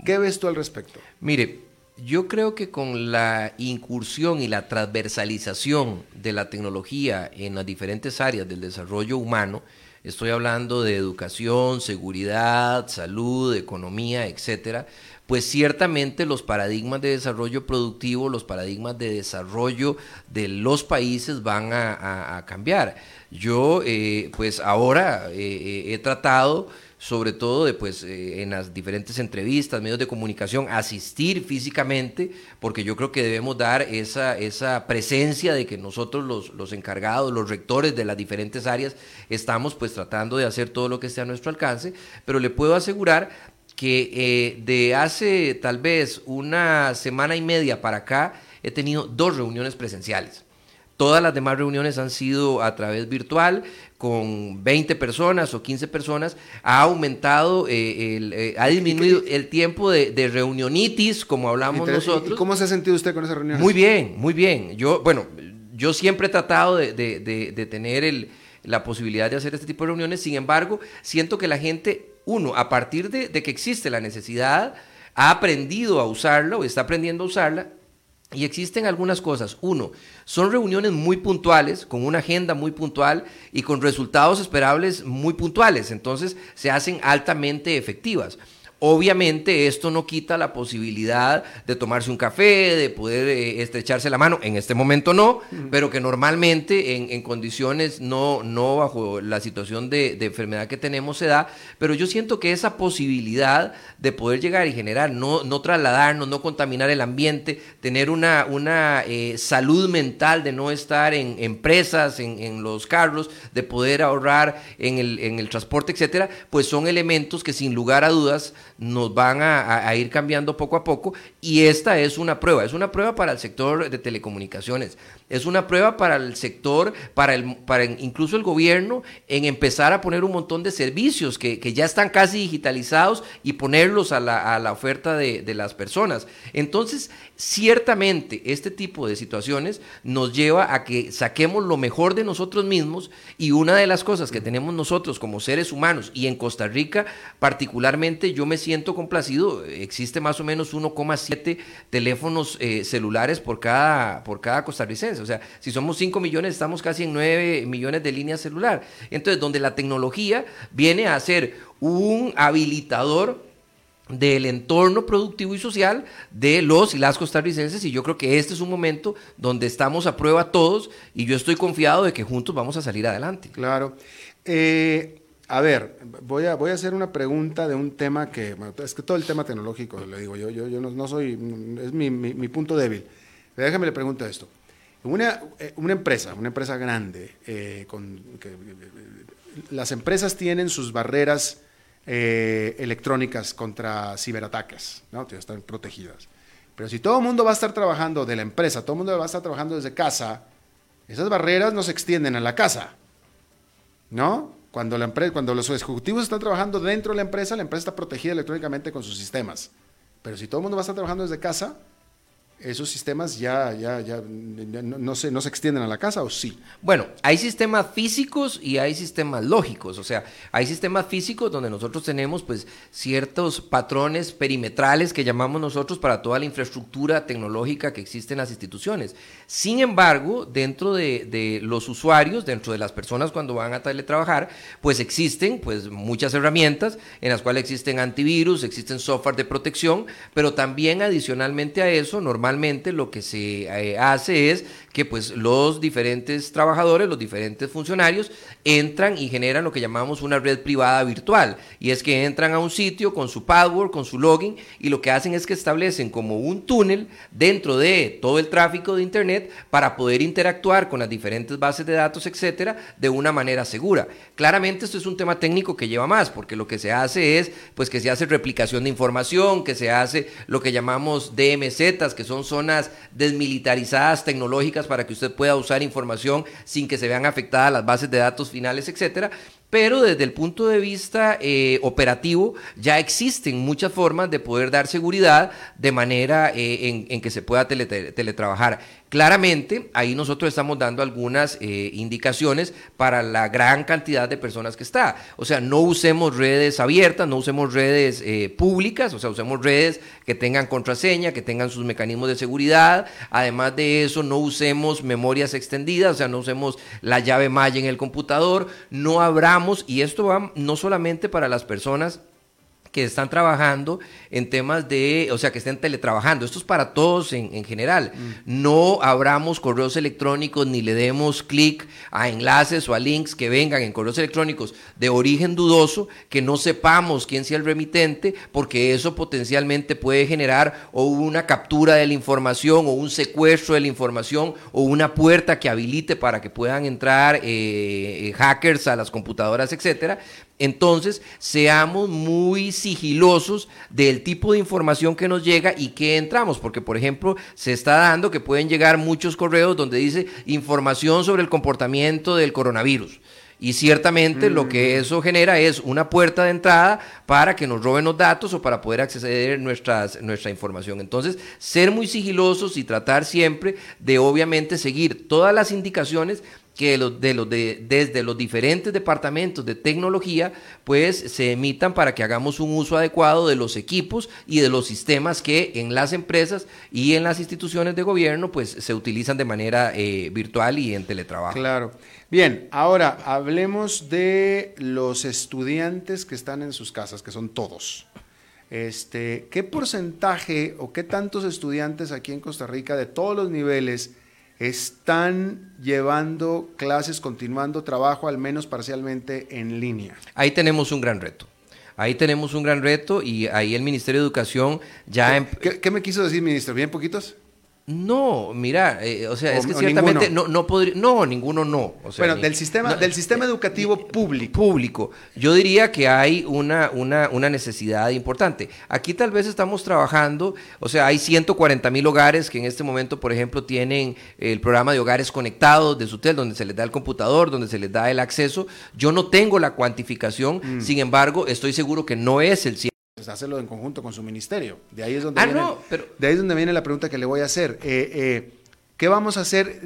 ¿Qué ves tú al respecto? Mire, yo creo que con la incursión y la transversalización de la tecnología en las diferentes áreas del desarrollo humano, estoy hablando de educación, seguridad, salud, economía, etcétera, pues ciertamente los paradigmas de desarrollo productivo, los paradigmas de desarrollo de los países van a, cambiar. Yo, eh, pues ahora eh, eh, he tratado sobre todo de, pues, eh, en las diferentes entrevistas, medios de comunicación, asistir físicamente, porque yo creo que debemos dar esa, esa presencia de que nosotros los, los encargados, los rectores de las diferentes áreas, estamos pues tratando de hacer todo lo que esté a nuestro alcance, pero le puedo asegurar que eh, de hace tal vez una semana y media para acá he tenido dos reuniones presenciales. Todas las demás reuniones han sido a través virtual, con 20 personas o 15 personas, ha aumentado, eh, el, eh, ha disminuido el tiempo de, reunionitis, como hablamos nosotros. ¿Y cómo se ha sentido usted con esa reunión? Muy bien, muy bien. Yo, bueno, yo siempre he tratado de, tener el, la posibilidad de hacer este tipo de reuniones, sin embargo, siento que la gente, uno, a partir de, que existe la necesidad, ha aprendido a usarla o está aprendiendo a usarla y existen algunas cosas. Uno, son reuniones muy puntuales, con una agenda muy puntual y con resultados esperables muy puntuales. Entonces se hacen altamente efectivas. Obviamente esto no quita la posibilidad de tomarse un café, de poder eh, estrecharse la mano, en este momento no, pero que normalmente en, condiciones no, no bajo la situación de, enfermedad que tenemos se da, pero yo siento que esa posibilidad de poder llegar y generar, no, no trasladarnos, no contaminar el ambiente, tener una, una eh, salud mental de no estar en empresas, en, en, los carros, de poder ahorrar en el, en el transporte, etcétera, pues son elementos que sin lugar a dudas nos van a, ir cambiando poco a poco y esta es una prueba, es una prueba para el sector de telecomunicaciones, es una prueba para el sector, para, el, para incluso el gobierno en empezar a poner un montón de servicios que, ya están casi digitalizados y ponerlos a la, oferta de, de las personas. Entonces, ciertamente este tipo de situaciones nos lleva a que saquemos lo mejor de nosotros mismos y una de las cosas que tenemos nosotros como seres humanos y en Costa Rica particularmente yo me siento complacido, existe más o menos 1,7 teléfonos eh, celulares por cada, por cada costarricense, o sea, si somos 5 millones estamos casi en 9 millones de líneas celular, entonces donde la tecnología viene a ser un habilitador del entorno productivo y social de los y las costarricenses y yo creo que este es un momento donde estamos a prueba todos y yo estoy confiado de que juntos vamos a salir adelante. Claro. Eh, a ver, voy a, voy a hacer una pregunta de un tema que, es que todo el tema tecnológico, le digo yo, yo, no, soy, es mi, mi, punto débil. Déjame le pregunto esto. Una, eh, una empresa, una empresa grande, eh, con, las empresas tienen sus barreras eh, electrónicas contra ciberataques, ¿no? Están protegidas. Pero si todo el mundo va a estar trabajando de la empresa, todo el mundo va a estar trabajando desde casa, esas barreras no se extienden a la casa, ¿no? Cuando, la empresa, cuando los ejecutivos están trabajando dentro de la empresa, la empresa está protegida electrónicamente con sus sistemas. Pero si todo el mundo va a estar trabajando desde casa, esos sistemas ya, ya, ya, no, se, no se extienden a la casa o sí? Bueno, hay sistemas físicos y hay sistemas lógicos, o sea, hay sistemas físicos donde nosotros tenemos pues ciertos patrones perimetrales que llamamos nosotros para toda la infraestructura tecnológica que existe en las instituciones. Sin embargo, dentro de, de los usuarios, dentro de las personas cuando van a teletrabajar, pues existen pues muchas herramientas en las cuales existen antivirus, existen software de protección, pero también adicionalmente a eso, normalmente lo que se eh, hace es que pues los diferentes trabajadores, los diferentes funcionarios entran y generan lo que llamamos una red privada virtual. Y es que entran a un sitio con su password, con su login y lo que hacen es que establecen como un túnel dentro de todo el tráfico de Internet para poder interactuar con las diferentes bases de datos, etcétera, de una manera segura. Claramente esto es un tema técnico que lleva más, porque lo que se hace es pues que se hace replicación de información, que se hace lo que llamamos DMZ, que son zonas desmilitarizadas tecnológicas para que usted pueda usar información sin que se vean afectadas las bases de datos finales, etcétera pero desde el punto de vista eh, operativo ya existen muchas formas de poder dar seguridad de manera eh, en, que se pueda teletrabajar. Claramente, ahí nosotros estamos dando algunas eh, indicaciones para la gran cantidad de personas que está. O sea, no usemos redes abiertas, no usemos redes públicas, o sea, usemos redes que tengan contraseña, que tengan sus mecanismos de seguridad. Además de eso, no usemos memorias extendidas, o sea, no usemos la llave malla en el computador, no habrá y esto va no solamente para las personas que están trabajando en temas de, o sea, que estén teletrabajando. Esto es para todos en, general. Mm. No abramos correos electrónicos ni le demos clic a enlaces o a links que vengan en correos electrónicos de origen dudoso, que no sepamos quién sea el remitente, porque eso potencialmente puede generar o una captura de la información o un secuestro de la información o una puerta que habilite para que puedan entrar eh, eh, hackers a las computadoras, etcétera. Entonces, seamos muy sigilosos del tipo de información que nos llega y que entramos, porque por ejemplo, se está dando que pueden llegar muchos correos donde dice información sobre el comportamiento del coronavirus. Y ciertamente lo que eso genera es una puerta de entrada para que nos roben los datos o para poder acceder a nuestras, nuestra información. Entonces, ser muy sigilosos y tratar siempre de obviamente seguir todas las indicaciones que de los de, desde los diferentes departamentos de tecnología pues se emitan para que hagamos un uso adecuado de los equipos y de los sistemas que en las empresas y en las instituciones de gobierno pues se utilizan de manera eh, virtual y en teletrabajo. Claro. Bien, ahora hablemos de los estudiantes que están en sus casas, que son todos. Este, ¿Qué porcentaje o qué tantos estudiantes aquí en Costa Rica de todos los niveles están llevando clases, continuando trabajo, al menos parcialmente en línea. Ahí tenemos un gran reto. Ahí tenemos un gran reto y ahí el Ministerio de Educación ya... ¿Qué, em- me quiso decir, ministro? ¿Bien poquitos? No, mira, eh, o sea, es que ciertamente no, no podría, no, ninguno no. bueno, del sistema, del sistema educativo público. Público. Yo diría que hay una, una, una necesidad importante. Aquí tal vez estamos trabajando, o sea, hay 140 mil hogares que en este momento, por ejemplo, tienen el programa de hogares conectados de Sutel, donde se les da el computador, donde se les da el acceso. Yo no tengo la cuantificación, mm. sin embargo, estoy seguro que no es el pues, hacerlo en conjunto con su ministerio. De ahí es donde, ah, viene, de ahí es donde viene la pregunta que le voy a hacer. Eh, eh, ¿Qué vamos a hacer?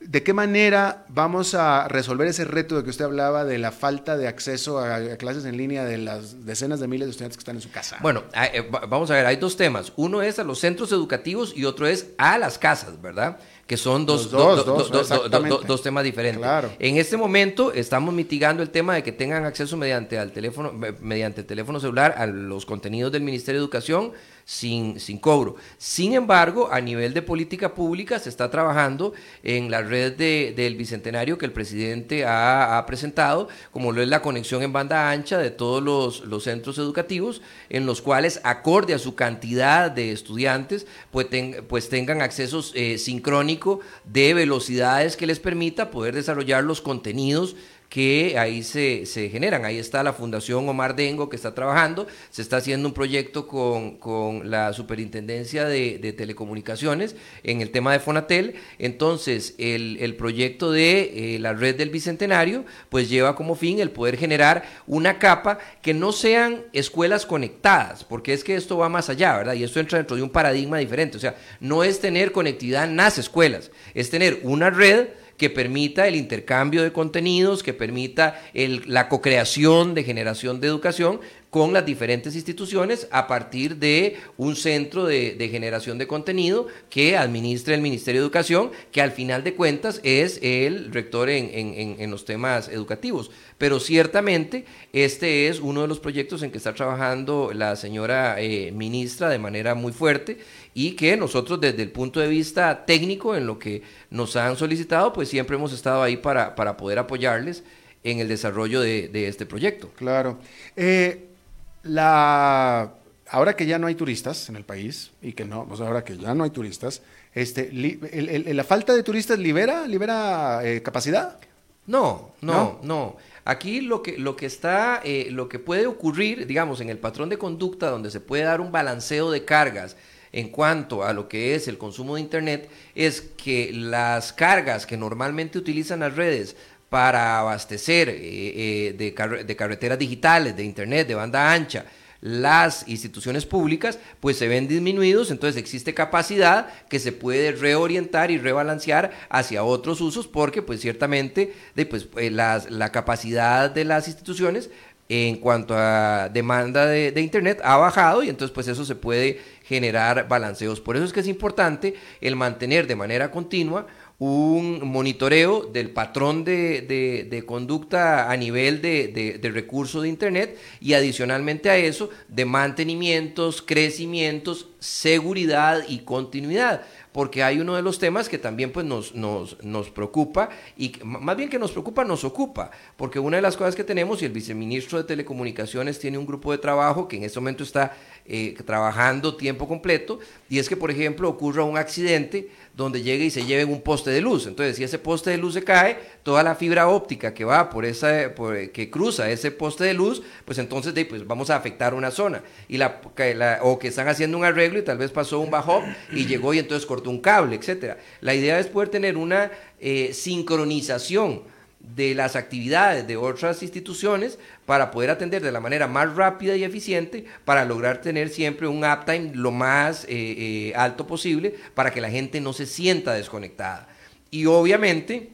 ¿De qué manera vamos a resolver ese reto de que usted hablaba de la falta de acceso a, clases en línea de las decenas de miles de estudiantes que están en su casa? Bueno, eh, vamos a ver, hay dos temas. Uno es a los centros educativos y otro es a las casas, ¿verdad? Que son dos, dos, temas diferentes. En este momento estamos mitigando el tema de que tengan acceso mediante, al teléfono, mediante el teléfono celular a los contenidos del Ministerio de Educación sin, sin cobro. Sin embargo, a nivel de política pública se está trabajando en la red del Bicentenario que el presidente ha, presentado, como lo es la conexión en banda ancha de todos los, centros educativos, en los cuales, acorde a su cantidad de estudiantes, pues, pues tengan acceso eh, sincrónico de velocidades que les permita poder desarrollar los contenidos que ahí se, se, generan. Ahí está la Fundación Omar Dengo que está trabajando, se está haciendo un proyecto con, con la Superintendencia de, de, Telecomunicaciones en el tema de Fonatel. Entonces, el, el proyecto de eh, la red del Bicentenario, pues lleva como fin el poder generar una capa que no sean escuelas conectadas, porque es que esto va más allá, ¿verdad? Y esto entra dentro de un paradigma diferente. O sea, no es tener conectividad en las escuelas, es tener una red que permita el intercambio de contenidos, que permita la co-creación de generación de educación con las diferentes instituciones a partir de un centro de, generación de contenido que administra el Ministerio de Educación, que al final de cuentas es el rector en, los temas educativos. Pero ciertamente este es uno de los proyectos en que está trabajando la señora eh, ministra de manera muy fuerte y que nosotros desde el punto de vista técnico en lo que nos han solicitado, pues siempre hemos estado ahí para, para poder apoyarles en el desarrollo de, este proyecto. Claro. Eh, la, ahora que ya no hay turistas en el país, y que no, pues ahora que ya no hay turistas, este, ¿la falta de turistas libera, libera eh, capacidad? No, no, no, Aquí lo que, lo que está, eh, lo que puede ocurrir, digamos, en el patrón de conducta donde se puede dar un balanceo de cargas, en cuanto a lo que es el consumo de Internet es que las cargas que normalmente utilizan las redes para abastecer eh, eh, de, carreteras digitales, de Internet, de banda ancha, las instituciones públicas pues se ven disminuidos, entonces existe capacidad que se puede reorientar y rebalancear hacia otros usos porque pues ciertamente de, pues, eh, la, capacidad de las instituciones en cuanto a demanda de, de, Internet ha bajado y entonces pues eso se puede generar balanceos. Por eso es que es importante el mantener de manera continua un monitoreo del patrón de, conducta a nivel de, de, recurso de Internet y adicionalmente a eso de mantenimientos, crecimientos, seguridad y continuidad porque hay uno de los temas que también pues, nos, nos, nos, preocupa y más bien que nos preocupa, nos ocupa, porque una de las cosas que tenemos, y el viceministro de Telecomunicaciones tiene un grupo de trabajo que en este momento está eh, trabajando tiempo completo, y es que, por ejemplo, ocurra un accidente donde llegue y se lleve un poste de luz. Entonces, si ese poste de luz se cae, toda la fibra óptica que va por esa, que cruza ese poste de luz, pues entonces pues vamos a afectar una zona. Y la, o que están haciendo un arreglo y tal vez pasó un bajo y llegó y entonces cortó un cable, etcétera. La idea es poder tener una eh, sincronización de las actividades de otras instituciones para poder atender de la manera más rápida y eficiente para lograr tener siempre un uptime lo más eh, eh, alto posible para que la gente no se sienta desconectada. Y obviamente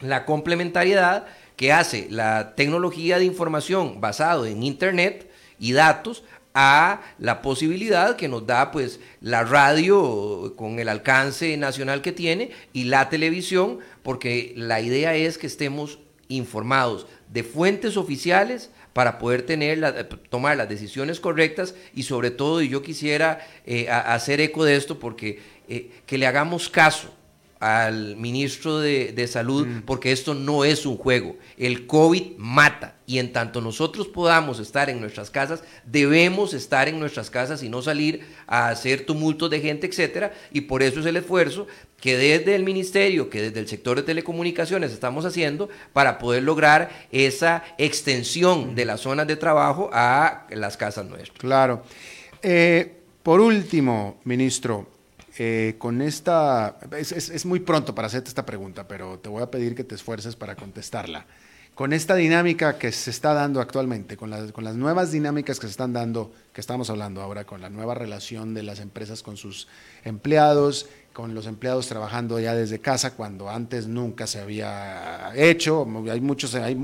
la complementariedad que hace la tecnología de información basado en Internet y datos a la posibilidad que nos da pues la radio con el alcance nacional que tiene y la televisión, porque la idea es que estemos informados de fuentes oficiales para poder tener tomar las decisiones correctas y sobre todo, y yo quisiera eh, hacer eco de esto porque eh, que le hagamos caso al ministro de, de Salud porque esto no es un juego. El COVID mata y en tanto nosotros podamos estar en nuestras casas, debemos estar en nuestras casas y no salir a hacer tumultos de gente, etcétera, y por eso es el esfuerzo que desde el ministerio, que desde el sector de telecomunicaciones estamos haciendo para poder lograr esa extensión de las zonas de trabajo a las casas nuestras. Claro. Eh, por último, ministro, eh, con esta, es, es, muy pronto para hacerte esta pregunta, pero te voy a pedir que te esfuerces para contestarla. Con esta dinámica que se está dando actualmente, con las, con las nuevas dinámicas que se están dando, que estamos hablando ahora, con la nueva relación de las empresas con sus empleados, con los empleados trabajando ya desde casa, cuando antes nunca se había hecho. Hay muchos, hay,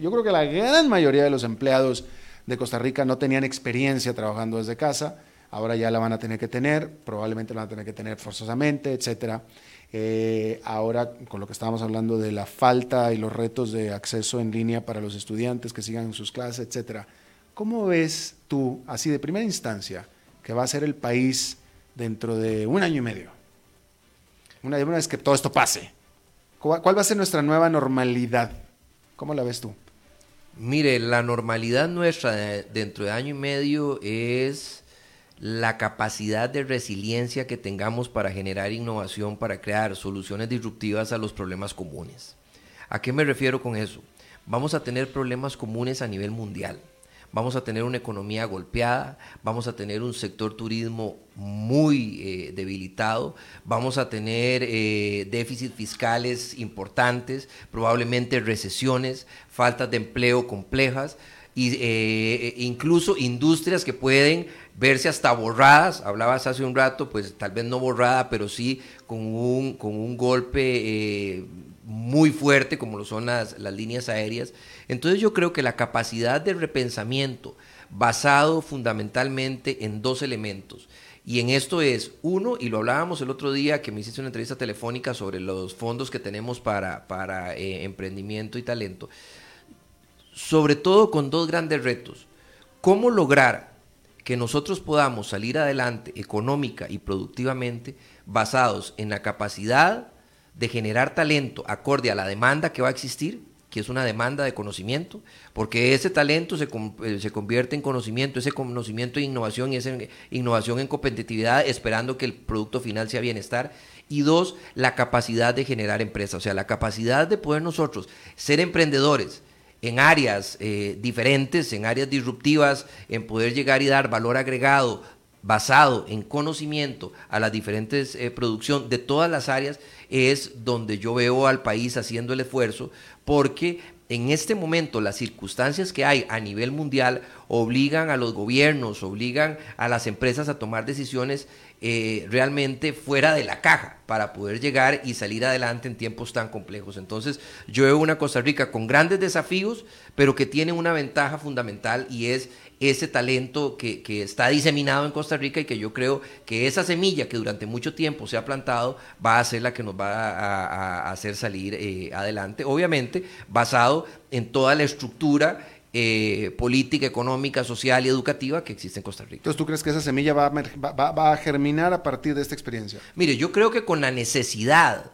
yo creo que la gran mayoría de los empleados de Costa Rica no tenían experiencia trabajando desde casa ahora ya la van a tener que tener, probablemente la van a tener que tener forzosamente, etcétera. Eh, ahora, con lo que estábamos hablando de la falta y los retos de acceso en línea para los estudiantes que sigan sus clases, etcétera. ¿Cómo ves tú, así de primera instancia, que va a ser el país dentro de un año y medio? Una, vez que todo esto pase. ¿Cuál va a ser nuestra nueva normalidad? ¿Cómo la ves tú? Mire, la normalidad nuestra dentro de año y medio es la capacidad de resiliencia que tengamos para generar innovación, para crear soluciones disruptivas a los problemas comunes. ¿A qué me refiero con eso? Vamos a tener problemas comunes a nivel mundial. Vamos a tener una economía golpeada, vamos a tener un sector turismo muy eh, debilitado, vamos a tener eh, déficits fiscales importantes, probablemente recesiones, faltas de empleo complejas y eh, incluso industrias que pueden verse hasta borradas, hablabas hace un rato, pues tal vez no borrada, pero sí con un, con un golpe eh, muy fuerte como lo son las, las líneas aéreas. Entonces yo creo que la capacidad de repensamiento basado fundamentalmente en dos elementos, y en esto es, uno, y lo hablábamos el otro día que me hiciste una entrevista telefónica sobre los fondos que tenemos para, para eh, emprendimiento y talento, sobre todo con dos grandes retos. ¿Cómo lograr que nosotros podamos salir adelante económica y productivamente basados en la capacidad de generar talento acorde a la demanda que va a existir, que es una demanda de conocimiento, porque ese talento se, eh, se convierte en conocimiento, ese conocimiento en innovación y esa innovación en competitividad, esperando que el producto final sea bienestar. Y dos, la capacidad de generar empresas, o sea, la capacidad de poder nosotros ser emprendedores, en áreas eh, diferentes, en áreas disruptivas, en poder llegar y dar valor agregado basado en conocimiento a la diferentes eh, producción de todas las áreas, es donde yo veo al país haciendo el esfuerzo, porque en este momento las circunstancias que hay a nivel mundial obligan a los gobiernos, obligan a las empresas a tomar decisiones eh, realmente fuera de la caja para poder llegar y salir adelante en tiempos tan complejos. Entonces, yo veo una Costa Rica con grandes desafíos, pero que tiene una ventaja fundamental y es ese talento que, está diseminado en Costa Rica y que yo creo que esa semilla que durante mucho tiempo se ha plantado va a ser la que nos va a, hacer salir eh, adelante, obviamente basado en toda la estructura eh, política, económica, social y educativa que existe en Costa Rica. Entonces, ¿tú crees que esa semilla va a, germinar a partir de esta experiencia? Mire, yo creo que con la necesidad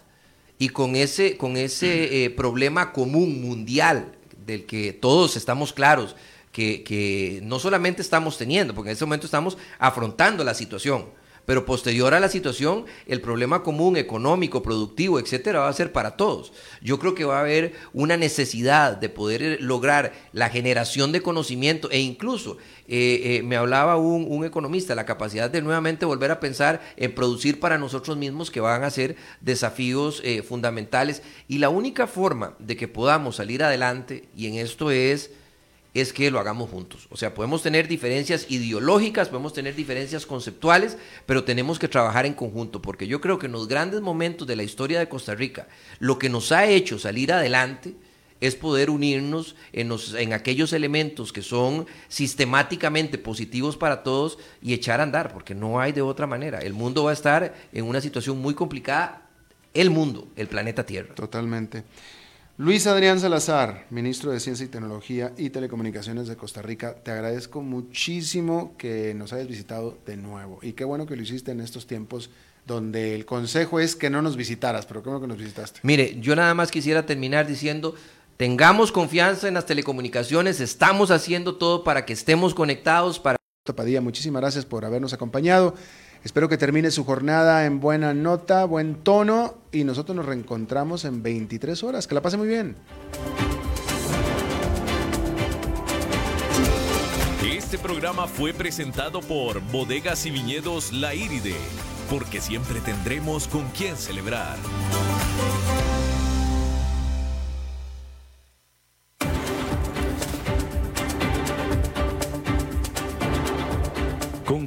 y con ese, con ese eh, problema común mundial del que todos estamos claros que, que no solamente estamos teniendo, porque en este momento estamos afrontando la situación, pero posterior a la situación, el problema común, económico, productivo, etcétera, va a ser para todos. Yo creo que va a haber una necesidad de poder lograr la generación de conocimiento e incluso, eh, eh, me hablaba un, economista, la capacidad de nuevamente volver a pensar en producir para nosotros mismos, que van a ser desafíos eh, fundamentales. Y la única forma de que podamos salir adelante, y en esto es es que lo hagamos juntos. O sea, podemos tener diferencias ideológicas, podemos tener diferencias conceptuales, pero tenemos que trabajar en conjunto, porque yo creo que en los grandes momentos de la historia de Costa Rica, lo que nos ha hecho salir adelante es poder unirnos en, en aquellos elementos que son sistemáticamente positivos para todos y echar a andar, porque no hay de otra manera. El mundo va a estar en una situación muy complicada, el mundo, el planeta Tierra. Totalmente. Luis Adrián Salazar, ministro de Ciencia y Tecnología y Telecomunicaciones de Costa Rica, te agradezco muchísimo que nos hayas visitado de nuevo. Y qué bueno que lo hiciste en estos tiempos donde el consejo es que no nos visitaras, pero qué bueno que nos visitaste. Mire, yo nada más quisiera terminar diciendo, tengamos confianza en las telecomunicaciones, estamos haciendo todo para que estemos conectados, para... Padilla, muchísimas gracias por habernos acompañado. Espero que termine su jornada en buena nota, buen tono y nosotros nos reencontramos en 23 horas. Que la pase muy bien. Este programa fue presentado por Bodegas y Viñedos La Iride, porque siempre tendremos con quién celebrar.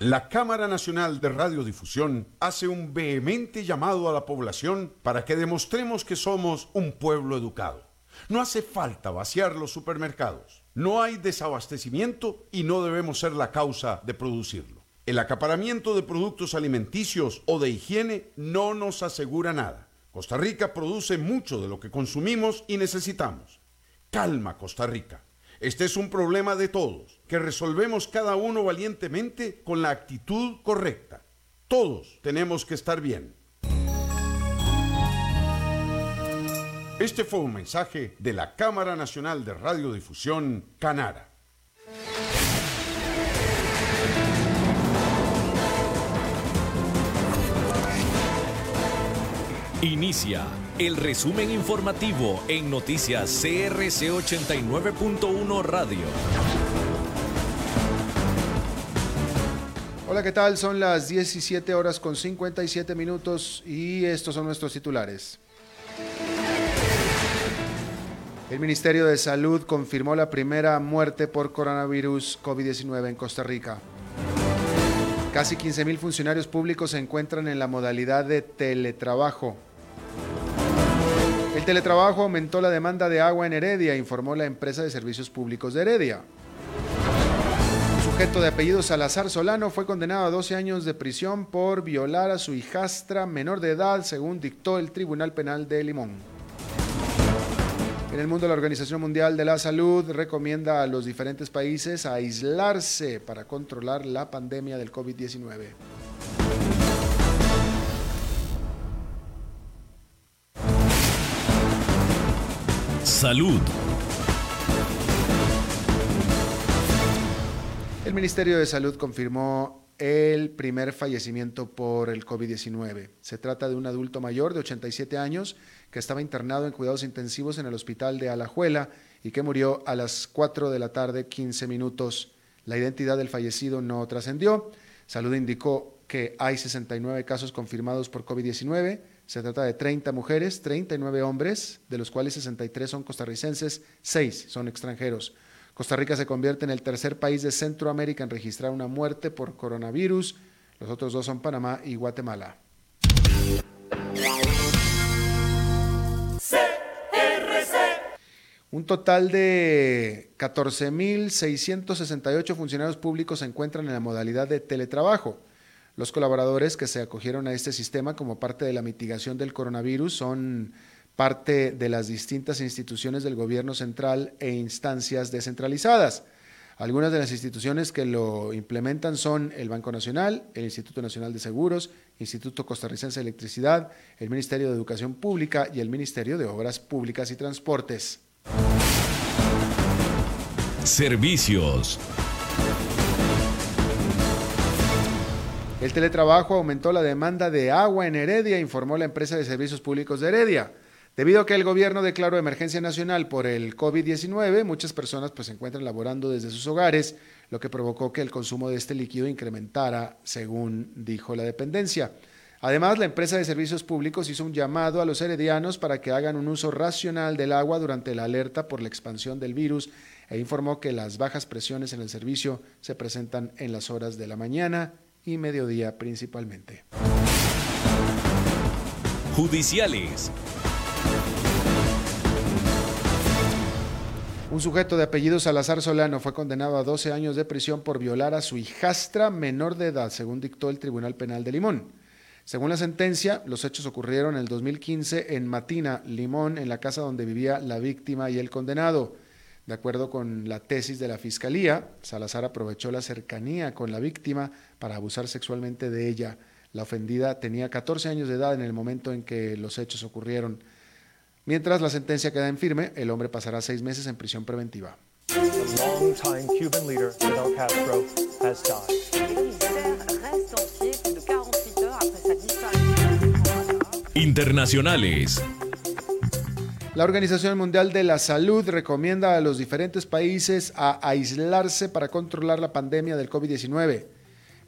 La Cámara Nacional de Radiodifusión hace un vehemente llamado a la población para que demostremos que somos un pueblo educado. No hace falta vaciar los supermercados. No hay desabastecimiento y no debemos ser la causa de producirlo. El acaparamiento de productos alimenticios o de higiene no nos asegura nada. Costa Rica produce mucho de lo que consumimos y necesitamos. Calma, Costa Rica. Este es un problema de todos, que resolvemos cada uno valientemente con la actitud correcta. Todos tenemos que estar bien. Este fue un mensaje de la Cámara Nacional de Radiodifusión, Canara. Inicia el resumen informativo en noticias CRC 89.1 Radio. Hola, ¿qué tal? Son las 17 horas con 57 minutos y estos son nuestros titulares. El Ministerio de Salud confirmó la primera muerte por coronavirus COVID-19 en Costa Rica. Casi 15.000 funcionarios públicos se encuentran en la modalidad de teletrabajo. El teletrabajo aumentó la demanda de agua en Heredia, informó la empresa de servicios públicos de Heredia. Un sujeto de apellido Salazar Solano fue condenado a 12 años de prisión por violar a su hijastra menor de edad, según dictó el Tribunal Penal de Limón. En el mundo, la Organización Mundial de la Salud recomienda a los diferentes países aislarse para controlar la pandemia del COVID-19. Salud. El Ministerio de Salud confirmó el primer fallecimiento por el COVID-19. Se trata de un adulto mayor de 87 años que estaba internado en cuidados intensivos en el hospital de Alajuela y que murió a las 4 de la tarde 15 minutos. La identidad del fallecido no trascendió. Salud indicó que hay 69 casos confirmados por COVID-19 se trata de 30 mujeres, 39 hombres, de los cuales 63 son costarricenses, 6 son extranjeros. Costa Rica se convierte en el tercer país de Centroamérica en registrar una muerte por coronavirus. Los otros dos son Panamá y Guatemala. Un total de 14.668 funcionarios públicos se encuentran en la modalidad de teletrabajo. Los colaboradores que se acogieron a este sistema como parte de la mitigación del coronavirus son parte de las distintas instituciones del gobierno central e instancias descentralizadas. Algunas de las instituciones que lo implementan son el Banco Nacional, el Instituto Nacional de Seguros, Instituto Costarricense de Electricidad, el Ministerio de Educación Pública y el Ministerio de Obras Públicas y Transportes. Servicios. El teletrabajo aumentó la demanda de agua en Heredia, informó la empresa de servicios públicos de Heredia. Debido a que el gobierno declaró emergencia nacional por el COVID-19, muchas personas pues, se encuentran laborando desde sus hogares, lo que provocó que el consumo de este líquido incrementara, según dijo la dependencia. Además, la empresa de servicios públicos hizo un llamado a los heredianos para que hagan un uso racional del agua durante la alerta por la expansión del virus e informó que las bajas presiones en el servicio se presentan en las horas de la mañana y mediodía principalmente. Judiciales. Un sujeto de apellido Salazar Solano fue condenado a 12 años de prisión por violar a su hijastra menor de edad, según dictó el Tribunal Penal de Limón. Según la sentencia, los hechos ocurrieron en el 2015 en Matina, Limón, en la casa donde vivía la víctima y el condenado. De acuerdo con la tesis de la Fiscalía, Salazar aprovechó la cercanía con la víctima para abusar sexualmente de ella. La ofendida tenía 14 años de edad en el momento en que los hechos ocurrieron. Mientras la sentencia queda en firme, el hombre pasará seis meses en prisión preventiva. Internacionales. La Organización Mundial de la Salud recomienda a los diferentes países a aislarse para controlar la pandemia del COVID-19.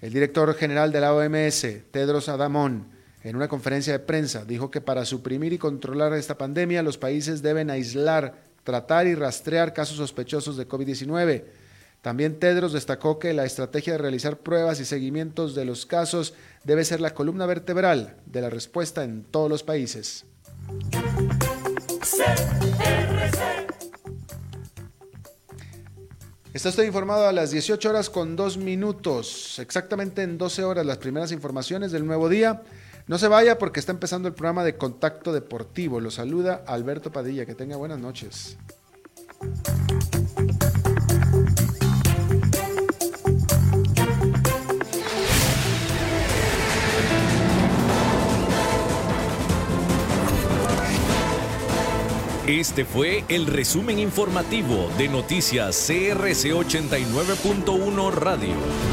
El director general de la OMS, Tedros Adamón, en una conferencia de prensa dijo que para suprimir y controlar esta pandemia los países deben aislar, tratar y rastrear casos sospechosos de COVID-19 también Tedros destacó que la estrategia de realizar pruebas y seguimientos de los casos debe ser la columna vertebral de la respuesta en todos los países. Está usted informado a las 18 horas con 2 minutos, exactamente en 12 horas las primeras informaciones del nuevo día. No se vaya porque está empezando el programa de Contacto Deportivo. Lo saluda Alberto Padilla. Que tenga buenas noches. Este fue el resumen informativo de Noticias CRC 89.1 Radio.